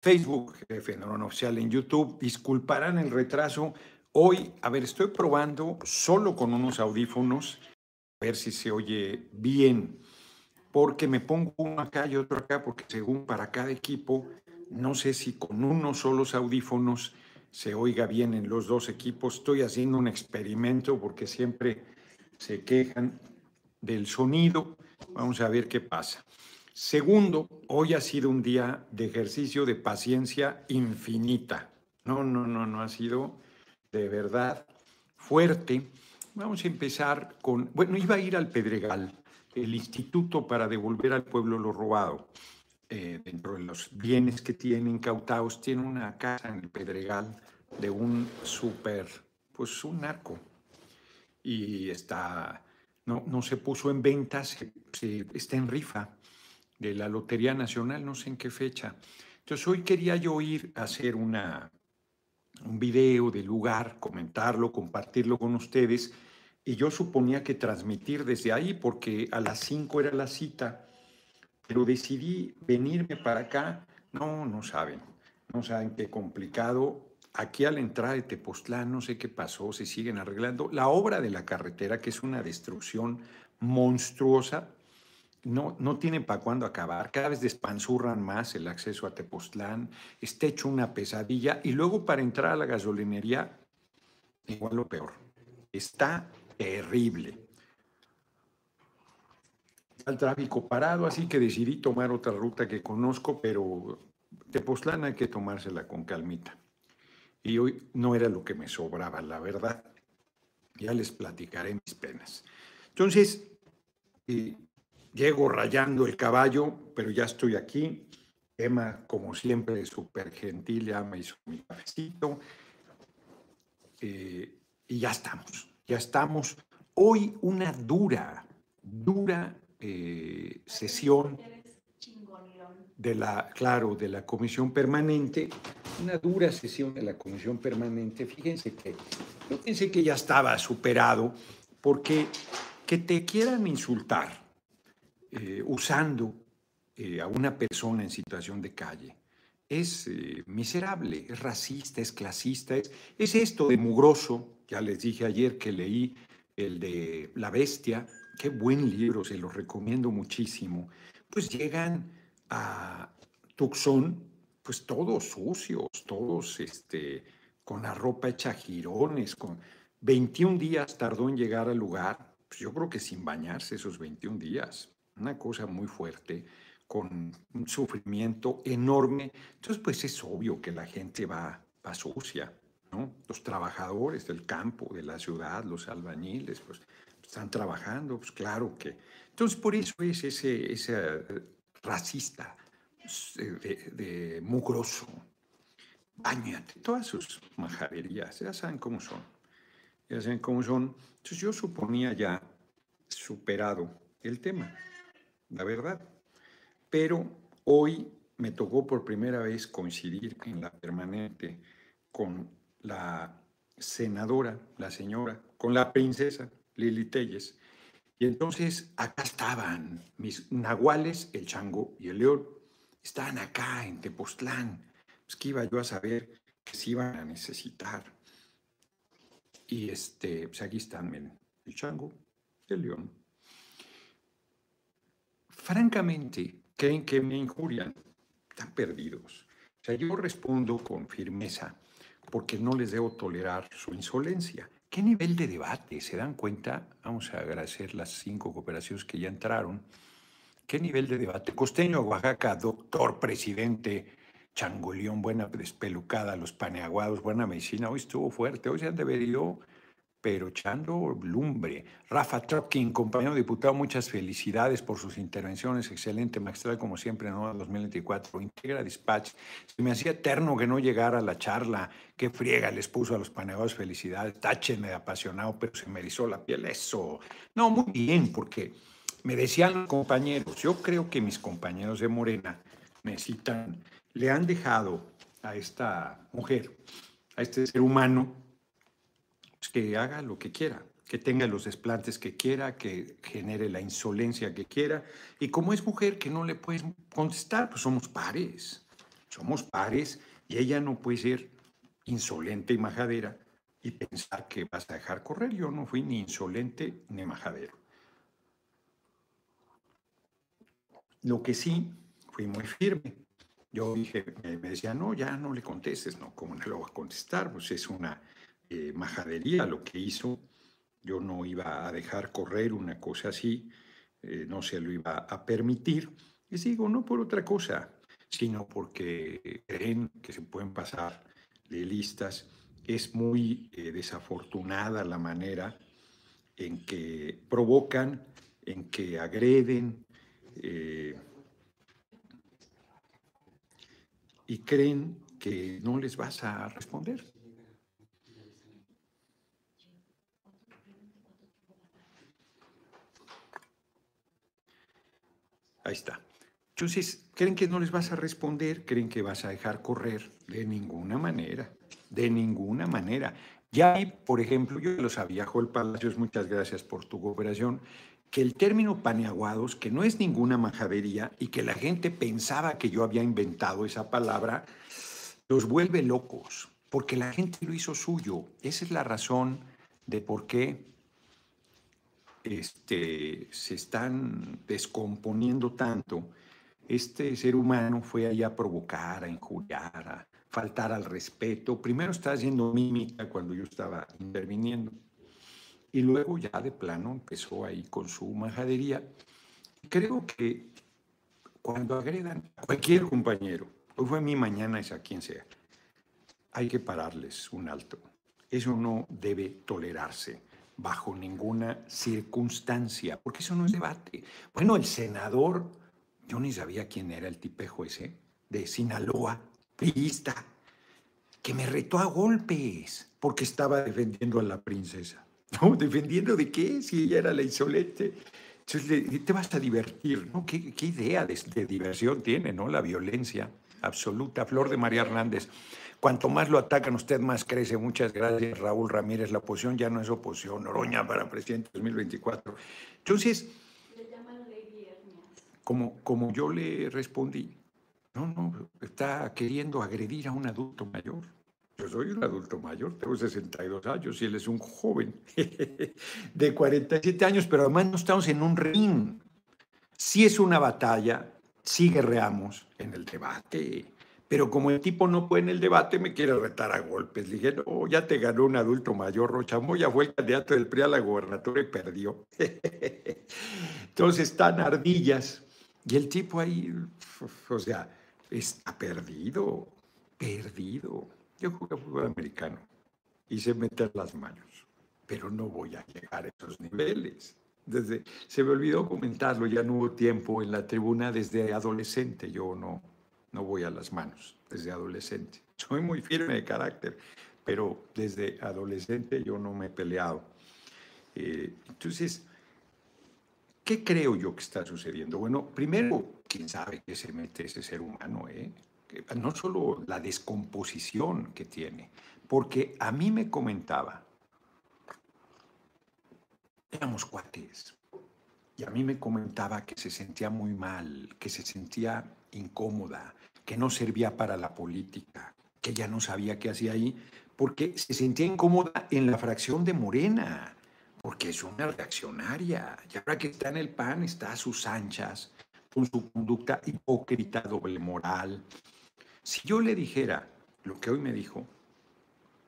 Facebook, Fenómeno Oficial en YouTube. Disculparán el retraso. Hoy, a ver, estoy probando solo con unos audífonos, a ver si se oye bien, porque me pongo uno acá y otro acá, porque según para cada equipo, no sé si con unos solos audífonos se oiga bien en los dos equipos. Estoy haciendo un experimento porque siempre se quejan del sonido. Vamos a ver qué pasa. Segundo, hoy ha sido un día de ejercicio de paciencia infinita. No, no, no, no ha sido de verdad fuerte. Vamos a empezar con, bueno, iba a ir al Pedregal, el instituto para devolver al pueblo lo robado. Eh, dentro de los bienes que tienen incautados, tiene una casa en el Pedregal de un súper, pues un narco. Y está, no, no se puso en venta, se, está en rifa de la Lotería Nacional, no sé en qué fecha. Entonces hoy quería yo ir a hacer una, un video del lugar, comentarlo, compartirlo con ustedes. Y yo suponía que transmitir desde ahí, porque a las 5 era la cita, pero decidí venirme para acá. No, no saben, no saben qué complicado. Aquí al entrar de Tepoztlán, no sé qué pasó, se siguen arreglando. La obra de la carretera, que es una destrucción monstruosa, no, no tienen para cuándo acabar, cada vez despanzurran más el acceso a Tepoztlán, está hecho una pesadilla y luego para entrar a la gasolinería, igual lo peor, está terrible. El tráfico parado, así que decidí tomar otra ruta que conozco, pero Tepoztlán hay que tomársela con calmita. Y hoy no era lo que me sobraba, la verdad. Ya les platicaré mis penas. Entonces, eh, Llego rayando el caballo, pero ya estoy aquí. Emma, como siempre, súper gentil, ya me hizo mi cafecito. Eh, y ya estamos, ya estamos. Hoy una dura, dura eh, sesión de la, claro, de la comisión permanente, una dura sesión de la comisión permanente. Fíjense que, fíjense que ya estaba superado, porque que te quieran insultar eh, usando eh, a una persona en situación de calle. Es eh, miserable, es racista, es clasista, es, es esto de mugroso. Ya les dije ayer que leí el de La Bestia, qué buen libro, se lo recomiendo muchísimo. Pues llegan a Tucson, pues todos sucios, todos este, con la ropa hecha girones, con 21 días tardó en llegar al lugar, pues yo creo que sin bañarse esos 21 días una cosa muy fuerte, con un sufrimiento enorme. Entonces, pues es obvio que la gente va, va sucia, ¿no? Los trabajadores del campo, de la ciudad, los albañiles, pues están trabajando, pues claro que. Entonces, por eso es ese, ese eh, racista de, de mugroso. Báñate, todas sus majaderías, ya saben cómo son. Ya saben cómo son. Entonces, yo suponía ya superado el tema la verdad. Pero hoy me tocó por primera vez coincidir en la permanente con la senadora, la señora, con la princesa Lili Telles. Y entonces acá estaban mis nahuales, el chango y el león. Estaban acá en Tepoztlán. Pues que iba yo a saber que se iban a necesitar. Y este, pues aquí están, el chango el león francamente creen que me injurian, están perdidos. O sea, yo respondo con firmeza porque no les debo tolerar su insolencia. ¿Qué nivel de debate? ¿Se dan cuenta? Vamos a agradecer las cinco cooperaciones que ya entraron. ¿Qué nivel de debate? Costeño, Oaxaca, doctor, presidente, Changoleón, buena despelucada, los paneaguados, buena medicina. Hoy estuvo fuerte, hoy se han debido pero echando lumbre. Rafa Tropkin, compañero diputado, muchas felicidades por sus intervenciones. Excelente, magistral, como siempre, ¿no? 2024. Integra Dispatch. Se me hacía eterno que no llegara a la charla. Qué friega les puso a los paneados felicidades. Táchenme de apasionado, pero se me erizó la piel. Eso. No, muy bien, porque me decían los compañeros, yo creo que mis compañeros de Morena necesitan, le han dejado a esta mujer, a este ser humano, que haga lo que quiera, que tenga los desplantes que quiera, que genere la insolencia que quiera. Y como es mujer que no le puedes contestar, pues somos pares. somos pares y ella no puede ser insolente y majadera y pensar que vas a dejar correr. Yo no fui ni insolente ni majadero. Lo que sí, fui muy firme. Yo dije, me decía, no, ya no le contestes, no, ¿cómo no lo voy a contestar? Pues es una eh, majadería lo que hizo. Yo no iba a dejar correr una cosa así, eh, no se lo iba a permitir. Les digo, no por otra cosa, sino porque creen que se pueden pasar de listas. Es muy eh, desafortunada la manera en que provocan, en que agreden, y creen que no les vas a responder. Ahí está. Entonces, creen que no les vas a responder, creen que vas a dejar correr. De ninguna manera, de ninguna manera. Ya por ejemplo, yo lo sabía, Joel Palacios, muchas gracias por tu cooperación que el término paneaguados, que no es ninguna majadería y que la gente pensaba que yo había inventado esa palabra, los vuelve locos, porque la gente lo hizo suyo. Esa es la razón de por qué este, se están descomponiendo tanto. Este ser humano fue allá a provocar, a injuriar, a faltar al respeto. Primero estaba haciendo mímica cuando yo estaba interviniendo y luego ya de plano empezó ahí con su majadería. Creo que cuando agredan a cualquier compañero, hoy fue mi mañana, es a quien sea, hay que pararles un alto. Eso no debe tolerarse bajo ninguna circunstancia, porque eso no es debate. Bueno, el senador, yo ni sabía quién era el tipejo ese, de Sinaloa, priista, que me retó a golpes porque estaba defendiendo a la princesa. ¿no? ¿Defendiendo de qué? Si ella era la insolente. Entonces te vas a divertir, ¿no? ¿Qué, idea de, de, diversión tiene, ¿no? La violencia absoluta. Flor de María Hernández. Cuanto más lo atacan, usted más crece. Muchas gracias, Raúl Ramírez. La oposición ya no es oposición. Oroña para presidente 2024. Entonces, como, como yo le respondí, no, no, está queriendo agredir a un adulto mayor. Yo soy un adulto mayor, tengo 62 años y él es un joven de 47 años, pero además no estamos en un ring. Si es una batalla, sí guerreamos en el debate. Pero como el tipo no fue en el debate, me quiere retar a golpes. Le dije, no, ya te ganó un adulto mayor. Rochamoya fue el candidato del PRI a la gobernatura y perdió. Entonces están ardillas. Y el tipo ahí, o sea, está perdido, perdido. Yo jugué fútbol americano y sé meter las manos, pero no voy a llegar a esos niveles. Desde, se me olvidó comentarlo, ya no hubo tiempo en la tribuna desde adolescente. Yo no, no voy a las manos desde adolescente. Soy muy firme de carácter, pero desde adolescente yo no me he peleado. Eh, entonces, ¿qué creo yo que está sucediendo? Bueno, primero, quién sabe qué se mete ese ser humano, ¿eh? no solo la descomposición que tiene, porque a mí me comentaba, éramos cuates, y a mí me comentaba que se sentía muy mal, que se sentía incómoda, que no servía para la política, que ya no sabía qué hacía ahí, porque se sentía incómoda en la fracción de Morena, porque es una reaccionaria, y ahora que está en el PAN está a sus anchas, con su conducta hipócrita, doble moral, si yo le dijera lo que hoy me dijo,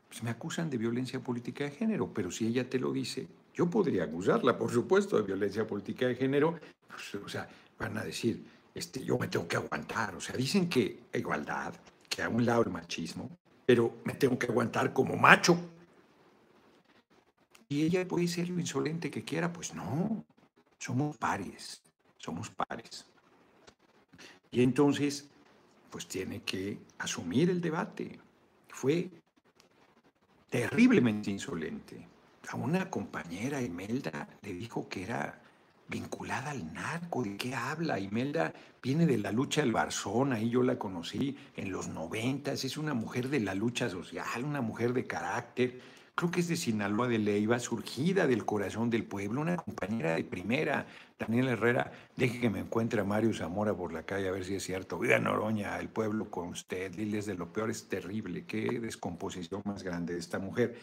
pues me acusan de violencia política de género, pero si ella te lo dice, yo podría acusarla, por supuesto, de violencia política de género, pues, o sea, van a decir, este, yo me tengo que aguantar, o sea, dicen que igualdad, que a un lado el machismo, pero me tengo que aguantar como macho. Y ella puede ser lo insolente que quiera, pues no, somos pares, somos pares. Y entonces pues tiene que asumir el debate. Fue terriblemente insolente. A una compañera, Imelda, le dijo que era vinculada al narco. ¿De qué habla? Imelda viene de la lucha del Barzón, ahí yo la conocí en los noventas. Es una mujer de la lucha social, una mujer de carácter. creo que es de Sinaloa de Leiva, surgida del corazón del pueblo, una compañera de primera, Daniel Herrera, deje que me encuentre a Mario Zamora por la calle a ver si es cierto. Oiga, Noroña, el pueblo con usted, diles de lo peor, es terrible, qué descomposición más grande de esta mujer.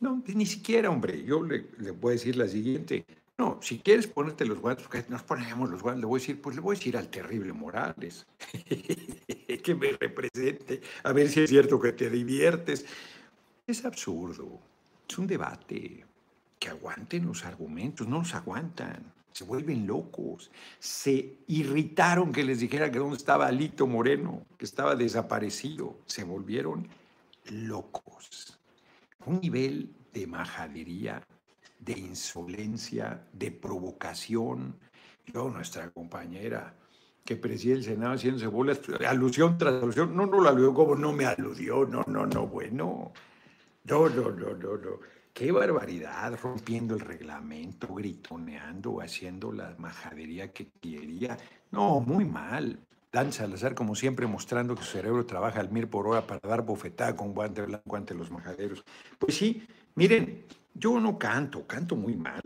No, ni siquiera, hombre, yo le, a decir la siguiente, no, si quieres ponerte los guantes, nos ponemos los guantes, le voy a decir, pues le voy a decir al terrible Morales, que me represente, a ver si es cierto que te diviertes. Es absurdo, es un debate, que aguanten los argumentos, no los aguantan, se vuelven locos, se irritaron que les dijera que dónde estaba Alito Moreno, que estaba desaparecido, se volvieron locos. Un nivel de majadería de insolencia, de provocación. Yo, nuestra compañera que preside el Senado haciéndose bolas, alusión tras alusión, no, no lo aludió como no me aludió, no, no, no, bueno, no, no, no, no, no. Qué barbaridad, rompiendo el reglamento, gritoneando, haciendo la majadería que quería. No, muy mal. Dan Salazar, como siempre, mostrando que su cerebro trabaja al mil por hora para dar bofetada con guante blanco ante los majaderos. Pues sí, miren, yo no canto, canto muy mal.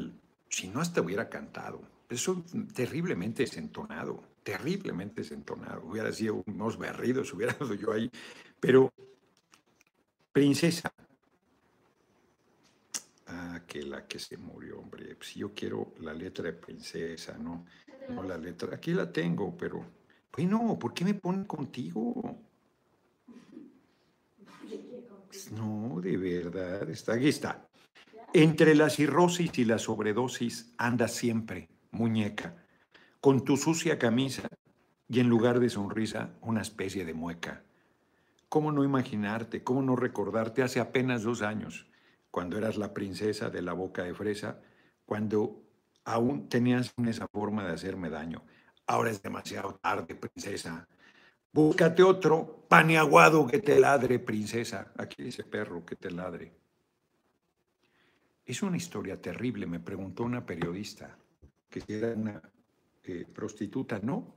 Si no, hasta hubiera cantado. Eso terriblemente desentonado, terriblemente desentonado. Hubiera sido unos berridos, hubiera dado yo ahí. Pero, princesa. Ah, que la que se murió, hombre. Si yo quiero la letra de princesa, ¿no? No la letra. Aquí la tengo, pero. Bueno, ¿por qué me ponen contigo? No, de verdad. Está, aquí está. Entre la cirrosis y la sobredosis anda siempre, muñeca, con tu sucia camisa y en lugar de sonrisa una especie de mueca. ¿Cómo no imaginarte, cómo no recordarte hace apenas dos años, cuando eras la princesa de la boca de fresa, cuando aún tenías esa forma de hacerme daño? Ahora es demasiado tarde, princesa. Búscate otro paneaguado que te ladre, princesa. Aquí dice perro que te ladre. Es una historia terrible, me preguntó una periodista, que era una eh, prostituta. No,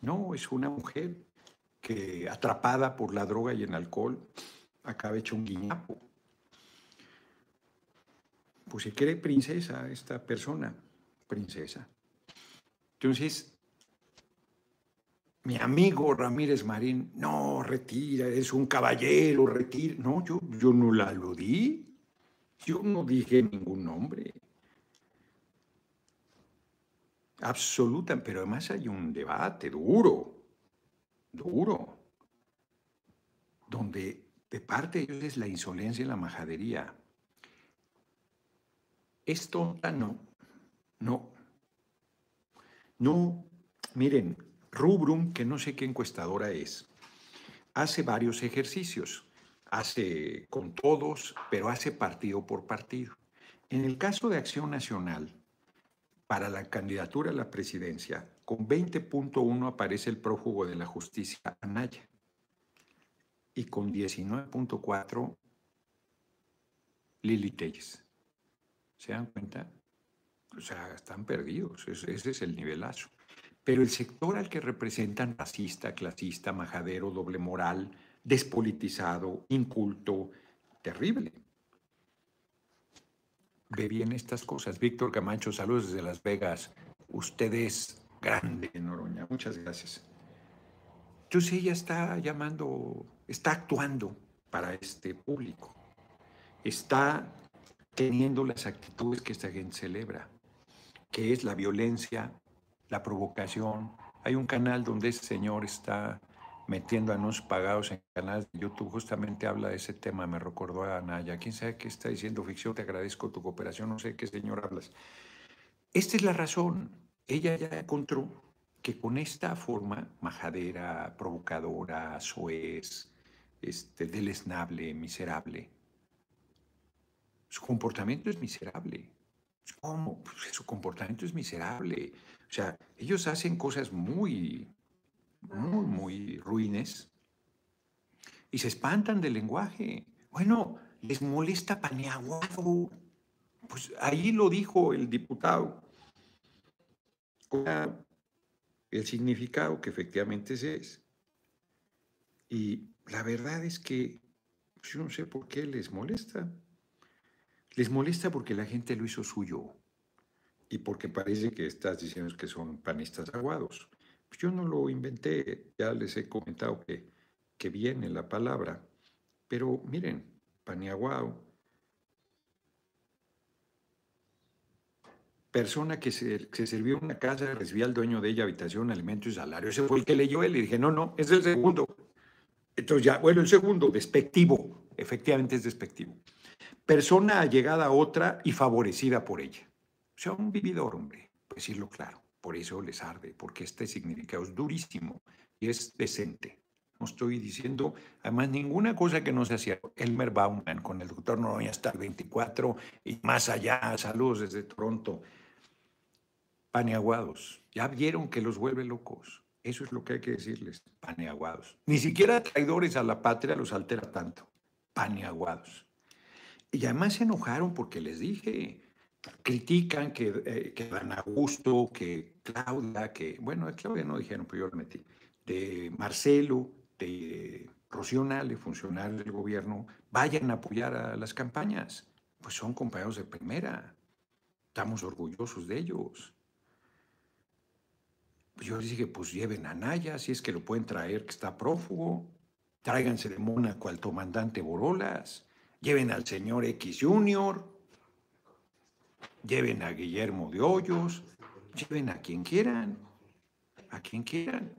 no, es una mujer que atrapada por la droga y el alcohol acaba hecho un guiñapo. Pues se cree princesa esta persona, princesa. Entonces, mi amigo Ramírez Marín, no, retira, es un caballero, retira. No, yo, yo no la aludí. Yo no dije ningún nombre. Absoluta, pero además hay un debate duro, duro, donde de parte de ellos es la insolencia y la majadería. Es tonta, no, no, no. Miren, Rubrum, que no sé qué encuestadora es, hace varios ejercicios hace con todos, pero hace partido por partido. En el caso de Acción Nacional, para la candidatura a la presidencia, con 20.1 aparece el prófugo de la justicia Anaya y con 19.4 Lili Telles. ¿Se dan cuenta? O sea, están perdidos, ese es el nivelazo. Pero el sector al que representan racista, clasista, majadero, doble moral, despolitizado, inculto, terrible. Ve bien estas cosas. Víctor Camacho, saludos desde Las Vegas. Usted es grande, Noroña. Muchas gracias. Entonces ella está llamando, está actuando para este público. Está teniendo las actitudes que esta gente celebra, que es la violencia, la provocación. Hay un canal donde ese señor está metiendo anuncios pagados en canales de YouTube, justamente habla de ese tema, me recordó a Anaya. ¿Quién sabe qué está diciendo ficción? Te agradezco tu cooperación, no sé qué señor hablas. Esta es la razón. Ella ya encontró que con esta forma majadera, provocadora, soez, este, deleznable, miserable, su comportamiento es miserable. ¿Cómo? Pues su comportamiento es miserable. O sea, ellos hacen cosas muy muy, muy ruines, y se espantan del lenguaje. Bueno, les molesta paneaguado. Pues ahí lo dijo el diputado. El significado que efectivamente es. Y la verdad es que pues, yo no sé por qué les molesta. Les molesta porque la gente lo hizo suyo y porque parece que estás diciendo que son panistas aguados. Pues yo no lo inventé, ya les he comentado que, que viene la palabra, pero miren, paniaguado, persona que se, se, sirvió una casa, recibía al dueño de ella habitación, alimento y salario. Ese fue el que leyó él y dije, no, no, es el segundo. Entonces ya, bueno, el segundo, despectivo, efectivamente es despectivo persona allegada a otra y favorecida por ella. O sea, un vividor, hombre, pues decirlo claro. Por eso les arde, porque este significado es durísimo y es decente. No estoy diciendo, además, ninguna cosa que no se hacía. Elmer Bauman con el doctor Noroña hasta el 24 y más allá, saludos desde Toronto. Paneaguados. Ya vieron que los vuelve locos. Eso es lo que hay que decirles, paneaguados. Ni siquiera traidores a la patria los altera tanto. Paneaguados. Y además se enojaron porque les dije, critican que, eh, que Dan Augusto, que Claudia, que, bueno, Claudia no dijeron, pero yo lo metí, de Marcelo, de Rocío Nale, funcionarios del gobierno, vayan a apoyar a las campañas. Pues son compañeros de primera. Estamos orgullosos de ellos. Pues yo les dije, pues lleven a Naya, si es que lo pueden traer, que está prófugo. Tráiganse de Mónaco al comandante Borolas lleven al señor X Junior, lleven a Guillermo de Hoyos, lleven a quien quieran, a quien quieran.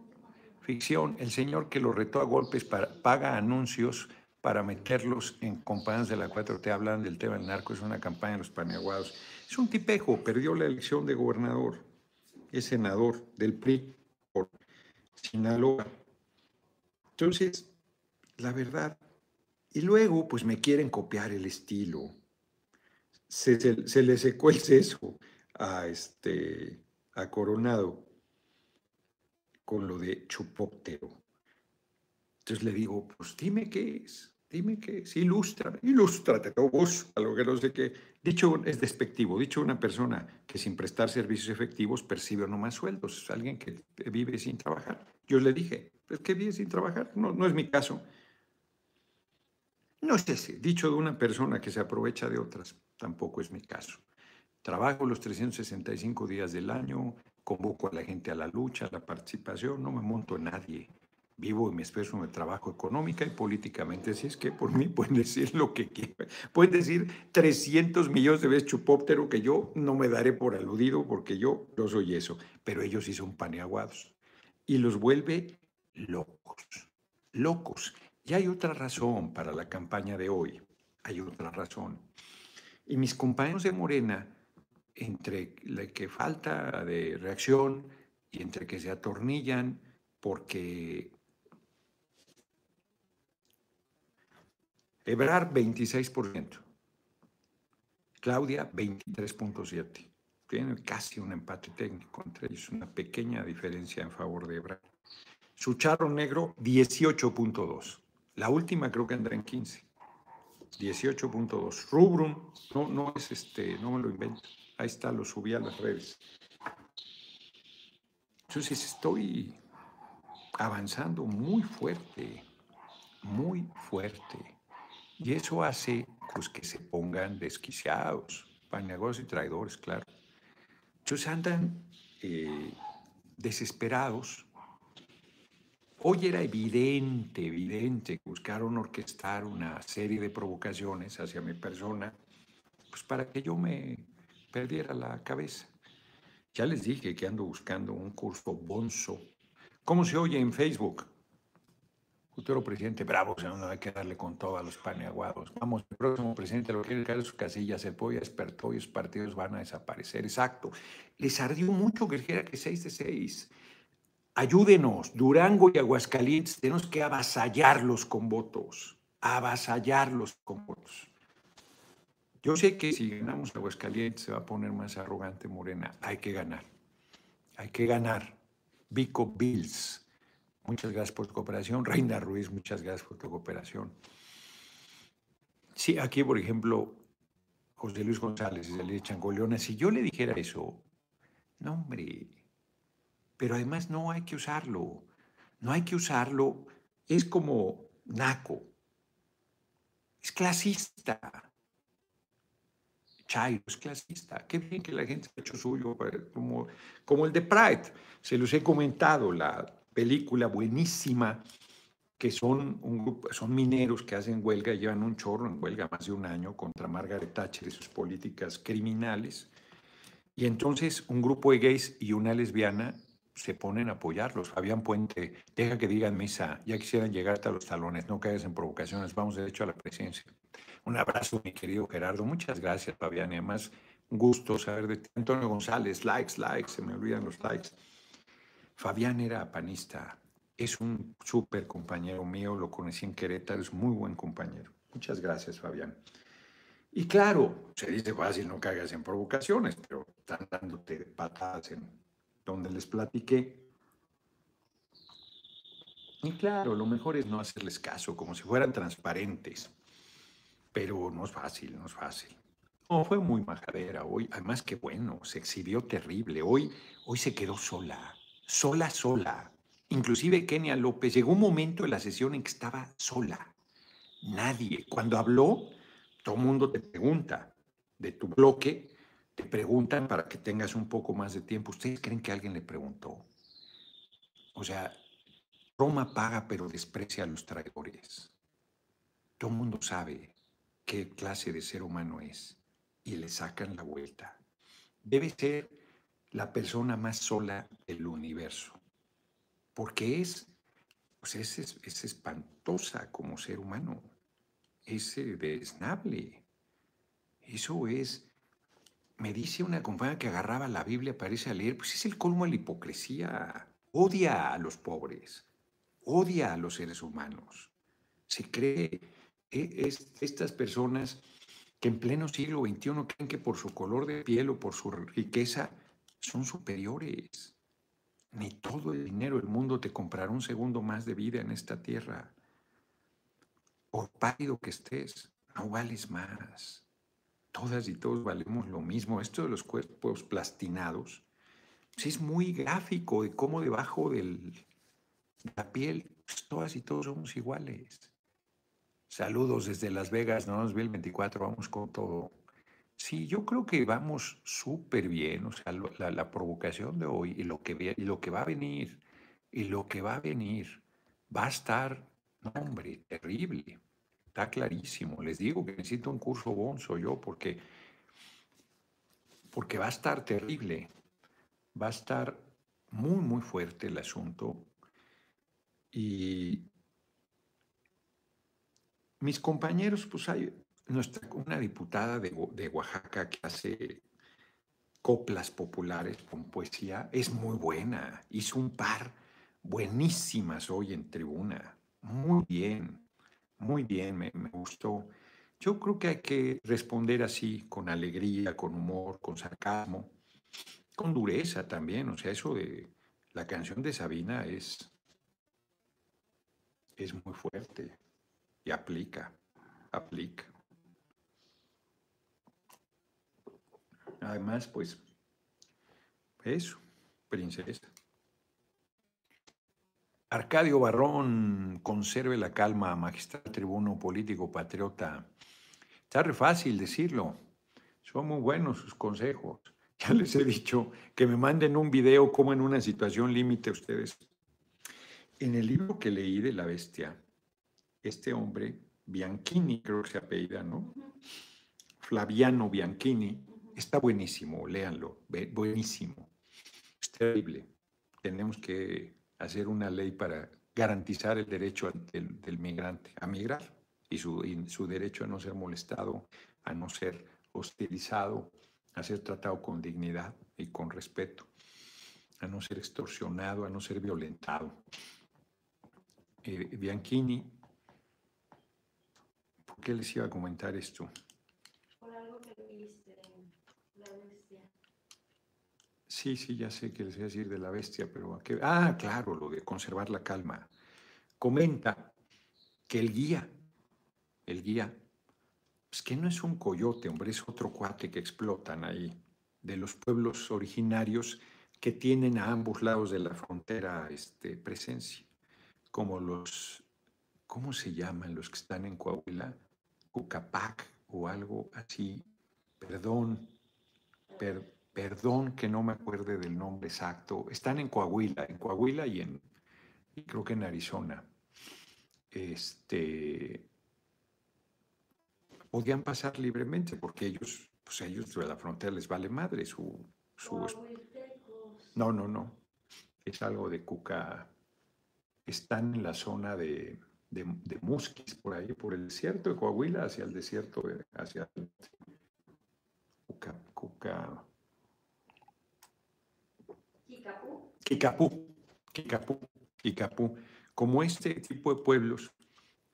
Ficción, el señor que lo retó a golpes para, paga anuncios para meterlos en compañías de la 4T, hablan del tema del narco, es una campaña de los paneaguados. Es un tipejo, perdió la elección de gobernador, es senador del PRI por Sinaloa. Entonces, la verdad, y luego, pues me quieren copiar el estilo. Se, le secó el seso a, este, a Coronado con lo de chupóptero. Entonces le digo, pues dime qué es, dime qué es, ilustra, ilústrate vos, a lo que no sé qué. Dicho es despectivo, dicho una persona que sin prestar servicios efectivos percibe no más sueldos, alguien que vive sin trabajar. Yo le dije, pues que vive sin trabajar, no, no es mi caso. No es ese, dicho de una persona que se aprovecha de otras, tampoco es mi caso. Trabajo los 365 días del año, convoco a la gente a la lucha, a la participación, no me monto en nadie. Vivo y me esfuerzo en el trabajo económica y políticamente, así es que por mí pueden decir lo que quieran. Pueden decir 300 millones de veces chupóptero que yo no me daré por aludido porque yo no soy eso, pero ellos sí son paneaguados y los vuelve locos, locos. Y hay otra razón para la campaña de hoy, hay otra razón. Y mis compañeros de Morena, entre la que falta de reacción y entre que se atornillan porque Ebrar 26%, Claudia 23.7%. Tiene casi un empate técnico entre ellos, una pequeña diferencia en favor de Ebrar. Su charro negro 18.2%. La última creo que andará en 15. 18.2. Rubrum, no, no es este, no me lo invento. Ahí está, lo subí a las redes. Entonces estoy avanzando muy fuerte, muy fuerte. Y eso hace pues, que se pongan desquiciados, pañagos y traidores, claro. Entonces andan eh, desesperados Hoy era evidente, evidente buscaron orquestar una serie de provocaciones hacia mi persona, pues para que yo me perdiera la cabeza. Ya les dije que ando buscando un curso bonzo. ¿Cómo se oye en Facebook? Futuro presidente, bravo, no hay que darle con todo a los paneaguados. Vamos, el próximo presidente lo quiere caer sus casillas, el pollo despertó y los partidos van a desaparecer. Exacto. Les ardió mucho que dijera que 6 de 6 Ayúdenos, Durango y Aguascalientes, tenemos que avasallarlos con votos, avasallarlos con votos. Yo sé que si ganamos Aguascalientes se va a poner más arrogante Morena. Hay que ganar. Hay que ganar. Vico Bills. Muchas gracias por tu cooperación. Reina Ruiz, muchas gracias por tu cooperación. Sí, aquí, por ejemplo, José Luis González y le Changoleona, si yo le dijera eso, no, hombre, pero además no hay que usarlo. No hay que usarlo. Es como naco. Es clasista. Chairo, es clasista. Qué bien que la gente ha hecho suyo, como, como el de Pride. Se los he comentado, la película buenísima que son, un grupo, son mineros que hacen huelga, llevan un chorro en huelga más de un año contra Margaret Thatcher y sus políticas criminales. Y entonces un grupo de gays y una lesbiana se ponen a apoyarlos. Fabián Puente, deja que digan misa, ya quisieran llegar hasta los talones, no caigas en provocaciones, vamos de hecho a la presidencia. Un abrazo, mi querido Gerardo, muchas gracias, Fabián, y además gusto saber de ti. Antonio González, likes, likes, se me olvidan los likes. Fabián era panista, es un súper compañero mío, lo conocí en Querétaro, es muy buen compañero. Muchas gracias, Fabián. Y claro, se dice fácil, no caigas en provocaciones, pero están dándote patadas en donde les platiqué. Y claro, lo mejor es no hacerles caso, como si fueran transparentes. Pero no es fácil, no es fácil. No, fue muy majadera hoy. Además, qué bueno, se exhibió terrible. Hoy, hoy se quedó sola, sola, sola. Inclusive Kenia López, llegó un momento en la sesión en que estaba sola. Nadie. Cuando habló, todo el mundo te pregunta de tu bloque, te preguntan para que tengas un poco más de tiempo. ¿Ustedes creen que alguien le preguntó? O sea, Roma paga pero desprecia a los traidores. Todo el mundo sabe qué clase de ser humano es y le sacan la vuelta. Debe ser la persona más sola del universo porque es, pues es, es, espantosa como ser humano, es eh, desnable. Eso es, me dice una compañera que agarraba la Biblia, parece a leer, pues es el colmo de la hipocresía. Odia a los pobres, odia a los seres humanos. Se cree, es, estas personas que en pleno siglo XXI creen que por su color de piel o por su riqueza son superiores. Ni todo el dinero del mundo te comprará un segundo más de vida en esta tierra. Por pálido que estés, no vales más. Todas y todos valemos lo mismo. Esto de los cuerpos plastinados pues, es muy gráfico de cómo debajo de la piel pues, todas y todos somos iguales. Saludos desde Las Vegas, no nos ve el 24, vamos con todo. Sí, yo creo que vamos súper bien, o sea, la, provocación de hoy y lo, que, va a venir, y lo que va a venir, va a estar, no, hombre, terrible, está clarísimo. Les digo que necesito un curso bonzo yo porque, porque va a estar terrible, va a estar muy, muy fuerte el asunto. Y mis compañeros, pues hay, nuestra, una diputada de, de Oaxaca que hace coplas populares con poesía, es muy buena. Hizo un par buenísimas hoy en tribuna. Muy bien, muy bien, me, me, gustó. Yo creo que hay que responder así, con alegría, con humor, con sarcasmo, con dureza también. O sea, eso de la canción de Sabina es, es muy fuerte y aplica, aplica. Además, pues, eso, princesa. Arcadio Barrón, conserve la calma, magistral tribuno político patriota. Está re fácil decirlo. Son muy buenos sus consejos. Ya les he dicho que me manden un video como en una situación límite ustedes. En el libro que leí de la bestia, este hombre, Bianchini, creo que se apellida, ¿no? Flaviano Bianchini, Está buenísimo, léanlo, buenísimo. Es terrible. Tenemos que hacer una ley para garantizar el derecho del, migrante a migrar y su, y su, derecho a no ser molestado, a no ser hostilizado, a ser tratado con dignidad y con respeto, a no ser extorsionado, a no ser violentado. Eh, Bianchini, ¿por qué les iba a comentar esto? Sí, sí, ya sé que les voy a decir de la bestia, pero qué? Ah, claro, lo de conservar la calma. Comenta que el guía, el guía, es que no es un coyote, hombre, es otro cuate que explotan ahí, de los pueblos originarios que tienen a ambos lados de la frontera este, presencia, como los, ¿cómo se llaman los que están en Coahuila? Cucapac o algo así, perdón, perdón que no me acuerde del nombre exacto. Están en Coahuila, en Coahuila y en, y creo que en Arizona. Este, podían pasar libremente porque ellos, pues ellos de la frontera les vale madre su, su... No, no, no. Es algo de Cuca. Están en la zona de, de, Musquis, por ahí, por el desierto de Coahuila, hacia el desierto, hacia Cuca, Cuca. Kikapú. Kikapú, Kikapú, Kikapú. Como este tipo de pueblos,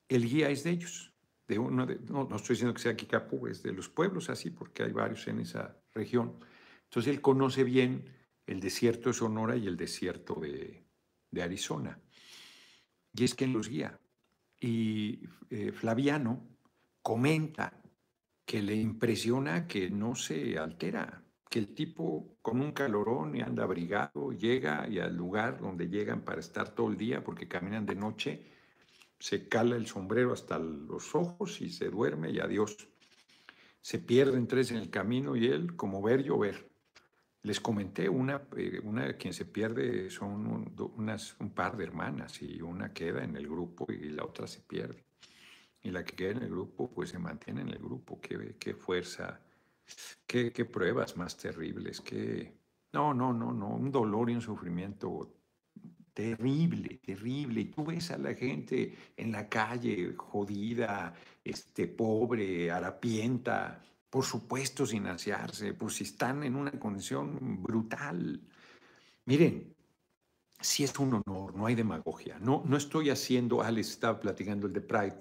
el guía es de ellos. De uno de, no, no estoy diciendo que sea Kikapú, es de los pueblos así, porque hay varios en esa región. Entonces él conoce bien el desierto de Sonora y el desierto de, de Arizona. Y es quien los guía. Y eh, Flaviano comenta que le impresiona que no se altera, que el tipo con un calorón y anda abrigado, llega y al lugar donde llegan para estar todo el día porque caminan de noche, se cala el sombrero hasta los ojos y se duerme y adiós. Se pierden tres en el camino y él como ver llover. Les comenté, una, eh, una quien se pierde son un, par de hermanas y una queda en el grupo y la otra se pierde. Y la que queda en el grupo, pues se mantiene en el grupo. Qué, qué fuerza, qué, qué pruebas más terribles, qué... No, no, no, no, un dolor y un sufrimiento terrible, terrible. Y tú ves a la gente en la calle jodida, este, pobre, harapienta, por supuesto sin asearse, pues si están en una condición brutal. Miren, si es un honor, no hay demagogia. No, no estoy haciendo, Alex estaba platicando el de Pride,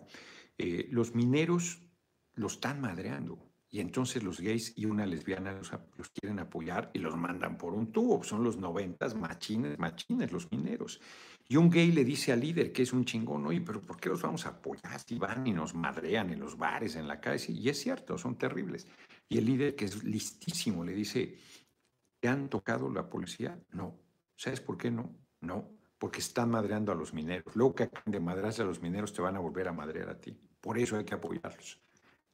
eh, los mineros los están madreando. Y entonces los gays y una lesbiana los, los, quieren apoyar y los mandan por un tubo. Son los noventas, machines, machines, los mineros. Y un gay le dice al líder que es un chingón, oye, pero ¿por qué los vamos a apoyar si van y nos madrean en los bares, en la calle? Y es cierto, son terribles. Y el líder, que es listísimo, le dice, ¿te han tocado la policía? No. ¿Sabes por qué no? No, porque están madreando a los mineros. Luego que acaban de madrarse a los mineros, te van a volver a madrear a ti. Por eso hay que apoyarlos.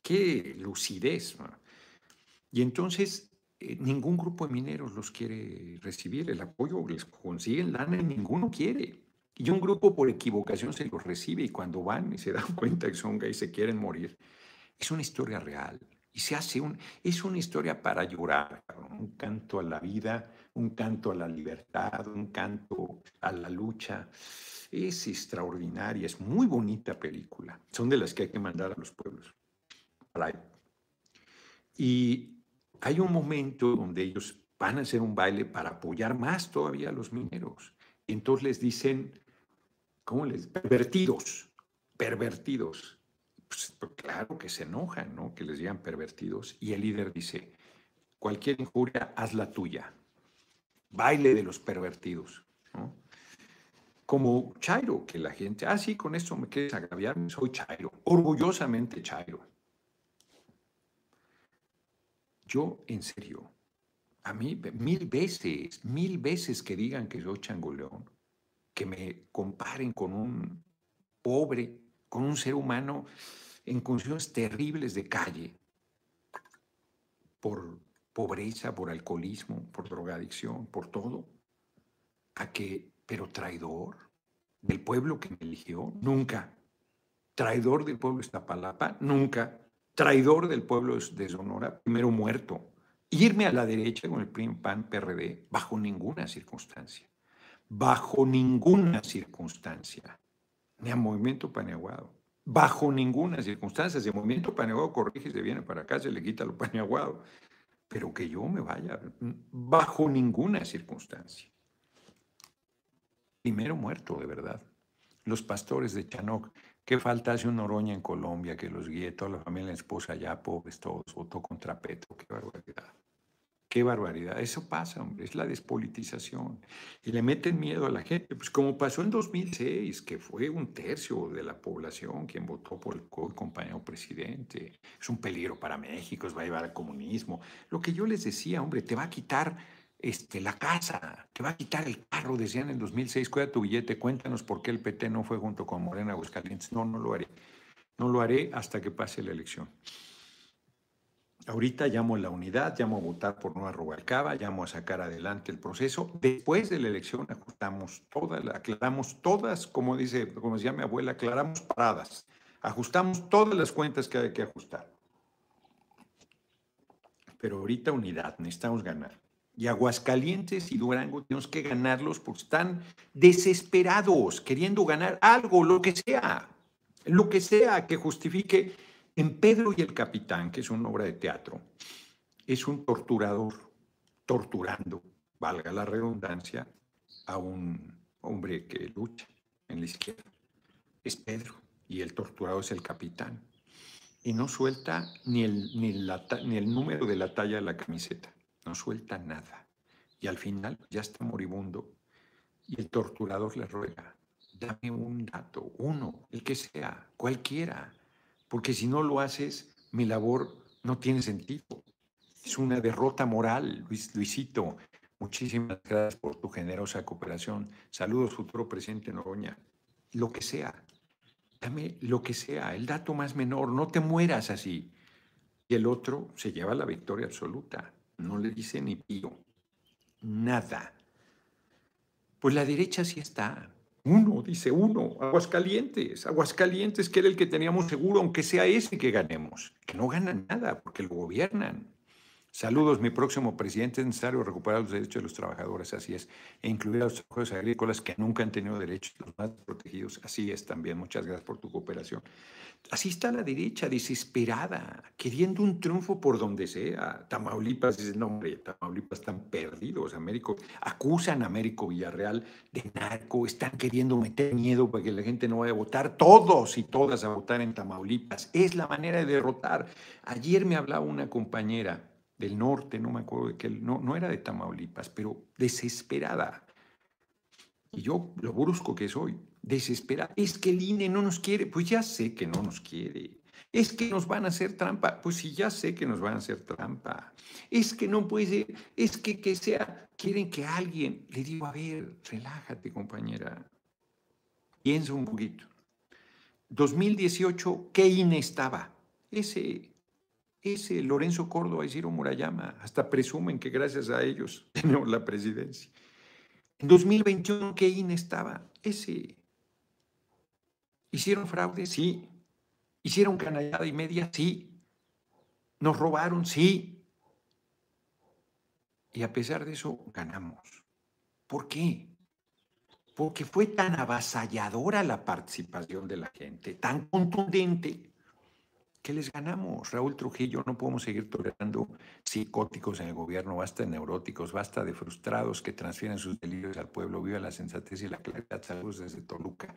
¡Qué lucidez! Y entonces eh, ningún grupo de mineros los quiere recibir, el apoyo les consiguen lana y ninguno quiere. Y un grupo por equivocación se los recibe y cuando van y se dan cuenta que son gays se quieren morir. Es una historia real y se hace un, es una historia para llorar, un canto a la vida, un canto a la libertad, un canto a la lucha. Es extraordinaria, es muy bonita película. Son de las que hay que mandar a los pueblos. Y hay un momento donde ellos van a hacer un baile para apoyar más todavía a los mineros. entonces les dicen, ¿cómo les? Pervertidos, pervertidos. Pues, pues, claro que se enojan, ¿no? Que les digan pervertidos. Y el líder dice, cualquier injuria, haz la tuya. Baile de los pervertidos. Como Chairo, que la gente, ah, sí, con esto me quieres agraviar, soy Chairo, orgullosamente Chairo. Yo, en serio, a mí mil veces, mil veces que digan que soy changoleón, que me comparen con un pobre, con un ser humano en condiciones terribles de calle, por pobreza, por alcoholismo, por drogadicción, por todo, a que, pero traidor del pueblo que me eligió, nunca. Traidor del pueblo de Iztapalapa, nunca traidor del pueblo de Sonora, primero muerto. Irme a la derecha con el PRI, PAN, PRD, bajo ninguna circunstancia. Bajo ninguna circunstancia. Ni a Movimiento Paneaguado. Bajo ninguna circunstancia. Si Movimiento Paneaguado corrige se viene para acá, se le quita lo paneaguado. Pero que yo me vaya. Bajo ninguna circunstancia. Primero muerto, de verdad. Los pastores de Chanoc ¿Qué falta hace un Oroña en Colombia que los guíe toda la familia, la esposa allá, pobres todos, votó contra Petro? Qué barbaridad. Qué barbaridad. Eso pasa, hombre, es la despolitización. Y le meten miedo a la gente, pues como pasó en 2006, que fue un tercio de la población quien votó por el compañero presidente. Es un peligro para México, es va a llevar al comunismo. Lo que yo les decía, hombre, te va a quitar este, la casa, te va a quitar el carro, decían en 2006, cuida tu billete, cuéntanos por qué el PT no fue junto con Morena Aguascalientes. No, no lo haré. No lo haré hasta que pase la elección. Ahorita llamo a la unidad, llamo a votar por Nueva Rubalcaba, llamo a sacar adelante el proceso. Después de la elección ajustamos todas, aclaramos todas, como dice, como decía mi abuela, aclaramos paradas. Ajustamos todas las cuentas que hay que ajustar. Pero ahorita unidad, necesitamos ganar. Y Aguascalientes y Durango tenemos que ganarlos porque están desesperados, queriendo ganar algo, lo que sea, lo que sea que justifique en Pedro y el Capitán, que es una obra de teatro, es un torturador torturando, valga la redundancia, a un hombre que lucha en la izquierda. Es Pedro y el torturado es el capitán. Y no suelta ni el, ni, ni el número de la talla de la camiseta, no suelta nada. Y al final ya está moribundo y el torturador le ruega, dame un dato, uno, el que sea, cualquiera, porque si no lo haces, mi labor no tiene sentido. Es una derrota moral, Luis, Luisito. Muchísimas gracias por tu generosa cooperación. Saludos, futuro presidente Noroña. Lo que sea, dame lo que sea, el dato más menor, no te mueras así. Y el otro se lleva la victoria absoluta, no le dice ni pío, nada. Pues la derecha sí está, uno, dice uno, Aguascalientes, Aguascalientes que era el que teníamos seguro, aunque sea ese que ganemos, que no ganan nada porque lo gobiernan. Saludos, mi próximo presidente. Es necesario recuperar los derechos de los trabajadores, así es, e incluir a los trabajadores agrícolas que nunca han tenido derechos, los más protegidos, así es también. Muchas gracias por tu cooperación. Así está la derecha, desesperada, queriendo un triunfo por donde sea. Tamaulipas dice, no, hombre, Tamaulipas están perdidos. Américo, acusan a Américo Villarreal de narco, están queriendo meter miedo para que la gente no vaya a votar, todos y todas a votar en Tamaulipas. Es la manera de derrotar. Ayer me hablaba una compañera del norte, no me acuerdo de qué, no, no era de Tamaulipas, pero desesperada. Y yo, lo brusco que soy, desesperada. Es que el INE no nos quiere, pues ya sé que no nos quiere. Es que nos van a hacer trampa, pues sí, ya sé que nos van a hacer trampa. Es que no puede ser, es que que sea, quieren que alguien, le digo, a ver, relájate compañera, piensa un poquito. 2018, ¿qué INE estaba? Ese ese Lorenzo Córdoba y Ciro Murayama hasta presumen que gracias a ellos tenemos la presidencia. En 2021, ¿qué INE estaba? Ese. ¿Hicieron fraude? Sí. ¿Hicieron canallada y media? Sí. ¿Nos robaron? Sí. Y a pesar de eso, ganamos. ¿Por qué? Porque fue tan avasalladora la participación de la gente, tan contundente, ¿Qué les ganamos? Raúl Trujillo, no podemos seguir tolerando psicóticos en el gobierno, basta de neuróticos, basta de frustrados que transfieren sus delirios al pueblo. Viva la sensatez y la claridad. Saludos desde Toluca.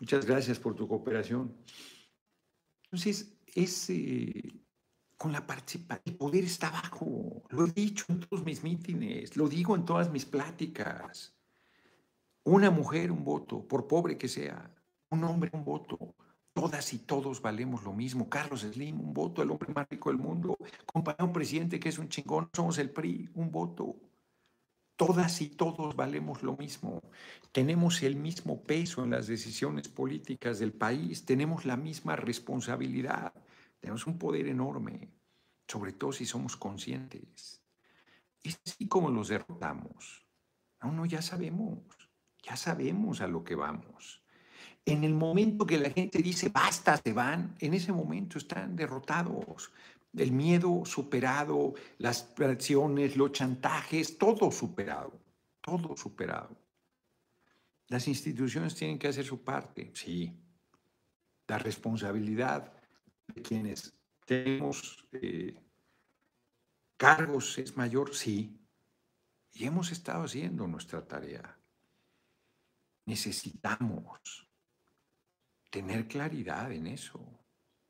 Muchas gracias por tu cooperación. Entonces, es eh, con la participación, el poder está abajo. Lo he dicho en todos mis mítines, lo digo en todas mis pláticas. Una mujer, un voto, por pobre que sea. Un hombre, un voto Todas y todos valemos lo mismo. Carlos Slim, un voto, el hombre más rico del mundo. Compañero presidente que es un chingón, somos el PRI, un voto. Todas y todos valemos lo mismo. Tenemos el mismo peso en las decisiones políticas del país. Tenemos la misma responsabilidad. Tenemos un poder enorme, sobre todo si somos conscientes. Es así como los derrotamos. No, no, ya sabemos. Ya sabemos a lo que vamos en el momento que la gente dice basta, se van, en ese momento están derrotados. El miedo superado, las presiones, los chantajes, todo superado, todo superado. Las instituciones tienen que hacer su parte, sí. La responsabilidad de quienes tenemos eh, cargos es mayor, sí. Y hemos estado haciendo nuestra tarea. Necesitamos tener claridad en eso,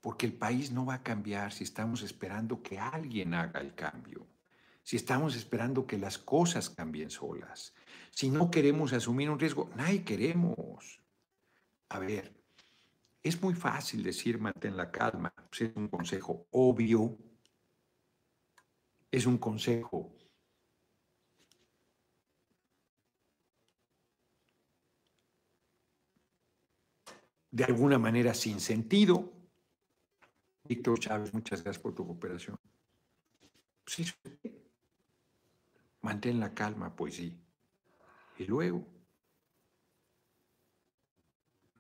porque el país no va a cambiar si estamos esperando que alguien haga el cambio, si estamos esperando que las cosas cambien solas, si no queremos asumir un riesgo, nadie queremos. A ver, es muy fácil decir mantén la calma, pues es un consejo obvio, es un consejo de alguna manera sin sentido, Víctor Chávez, muchas gracias por tu cooperación. Sí, mantén la calma, pues sí. Y luego,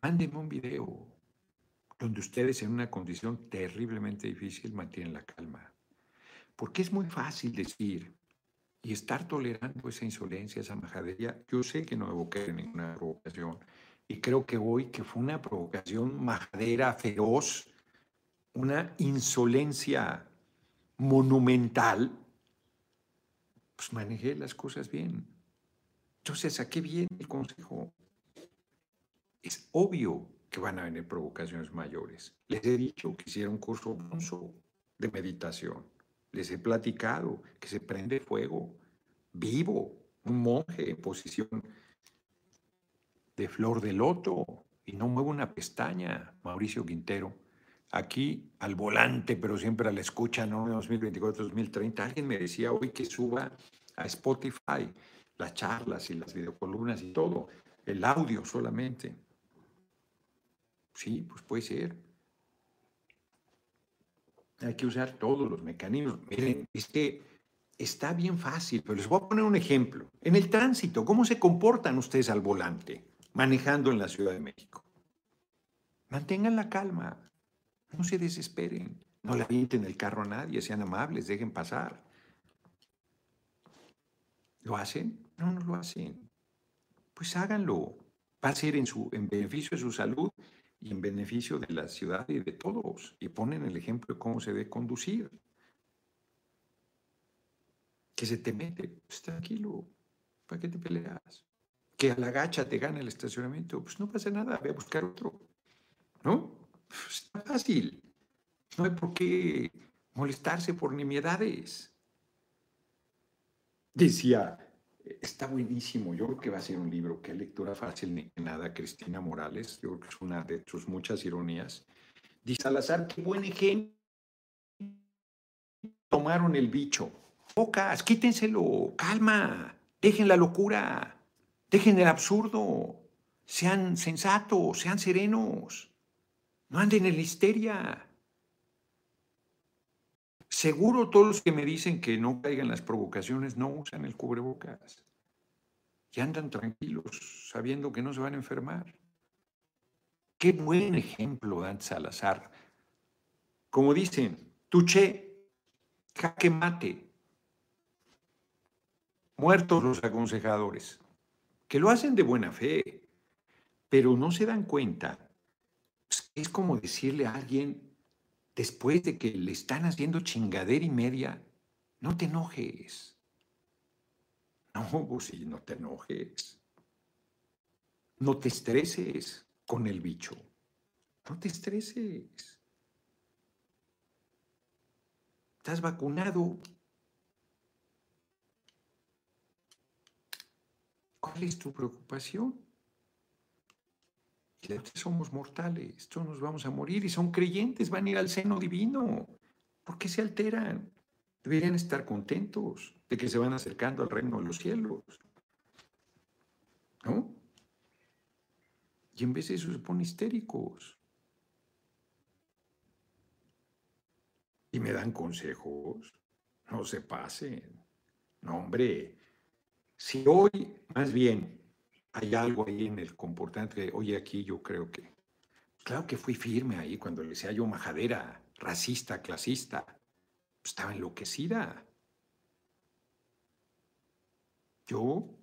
mándenme un video donde ustedes en una condición terriblemente difícil mantienen la calma. Porque es muy fácil decir y estar tolerando esa insolencia, esa majadería. Yo sé que no evoqué ninguna provocación y creo que hoy que fue una provocación majadera, feroz, una insolencia monumental, pues manejé las cosas bien. Entonces saqué bien el consejo. Es obvio que van a venir provocaciones mayores. Les he dicho que hiciera un curso de meditación. Les he platicado que se prende fuego vivo, un monje en posición de flor de loto y no mueve una pestaña, Mauricio Quintero. Aquí al volante, pero siempre a la escucha, ¿no? 2024-2030. Alguien me decía hoy que suba a Spotify las charlas y las videocolumnas y todo, el audio solamente. Sí, pues puede ser. Hay que usar todos los mecanismos. Miren, es que está bien fácil, pero les voy a poner un ejemplo. En el tránsito, ¿cómo se comportan ustedes al volante manejando en la Ciudad de México? Mantengan la calma, no se desesperen, no le avienten el carro a nadie, sean amables, dejen pasar. ¿Lo hacen? No, no lo hacen. Pues háganlo. Va a ser en, su, en beneficio de su salud y en beneficio de la ciudad y de todos. Y ponen el ejemplo de cómo se debe conducir. Que se te mete, pues tranquilo, ¿para qué te peleas? Que a la gacha te gane el estacionamiento, pues no pasa nada, ve a buscar otro. ¿No? Pues está fácil. No hay por qué molestarse por nimiedades. Decía, está buenísimo, yo creo que va a ser un libro, que lectura fácil ni nada, Cristina Morales, yo creo que es una de sus muchas ironías. Dice Salazar, qué buen ejemplo. Tomaron el bicho Pocas, quítenselo, calma, dejen la locura, dejen el absurdo, sean sensatos, sean serenos, no anden en la histeria. Seguro todos los que me dicen que no caigan las provocaciones no usan el cubrebocas y andan tranquilos, sabiendo que no se van a enfermar. Qué buen ejemplo Dan Salazar. Como dicen, tuche, jaque mate, muertos los aconsejadores, que lo hacen de buena fe, pero no se dan cuenta. Pues, es como decirle a alguien, después de que le están haciendo chingadera y media, no te enojes. No, pues sí, no te enojes. No te estreses con el bicho. No te estreses. Estás vacunado, ¿Cuál es tu preocupación? Somos mortales, todos nos vamos a morir y son creyentes, van a ir al seno divino. ¿Por qué se alteran? Deberían estar contentos de que se van acercando al reino de los cielos. ¿No? Y en vez de eso se ponen histéricos. Y me dan consejos. No se pasen. No, hombre, si hoy, más bien, hay algo ahí en el comportamiento que, oye, aquí yo creo que, claro que fui firme ahí cuando le decía yo majadera, racista, clasista, estaba enloquecida. Yo,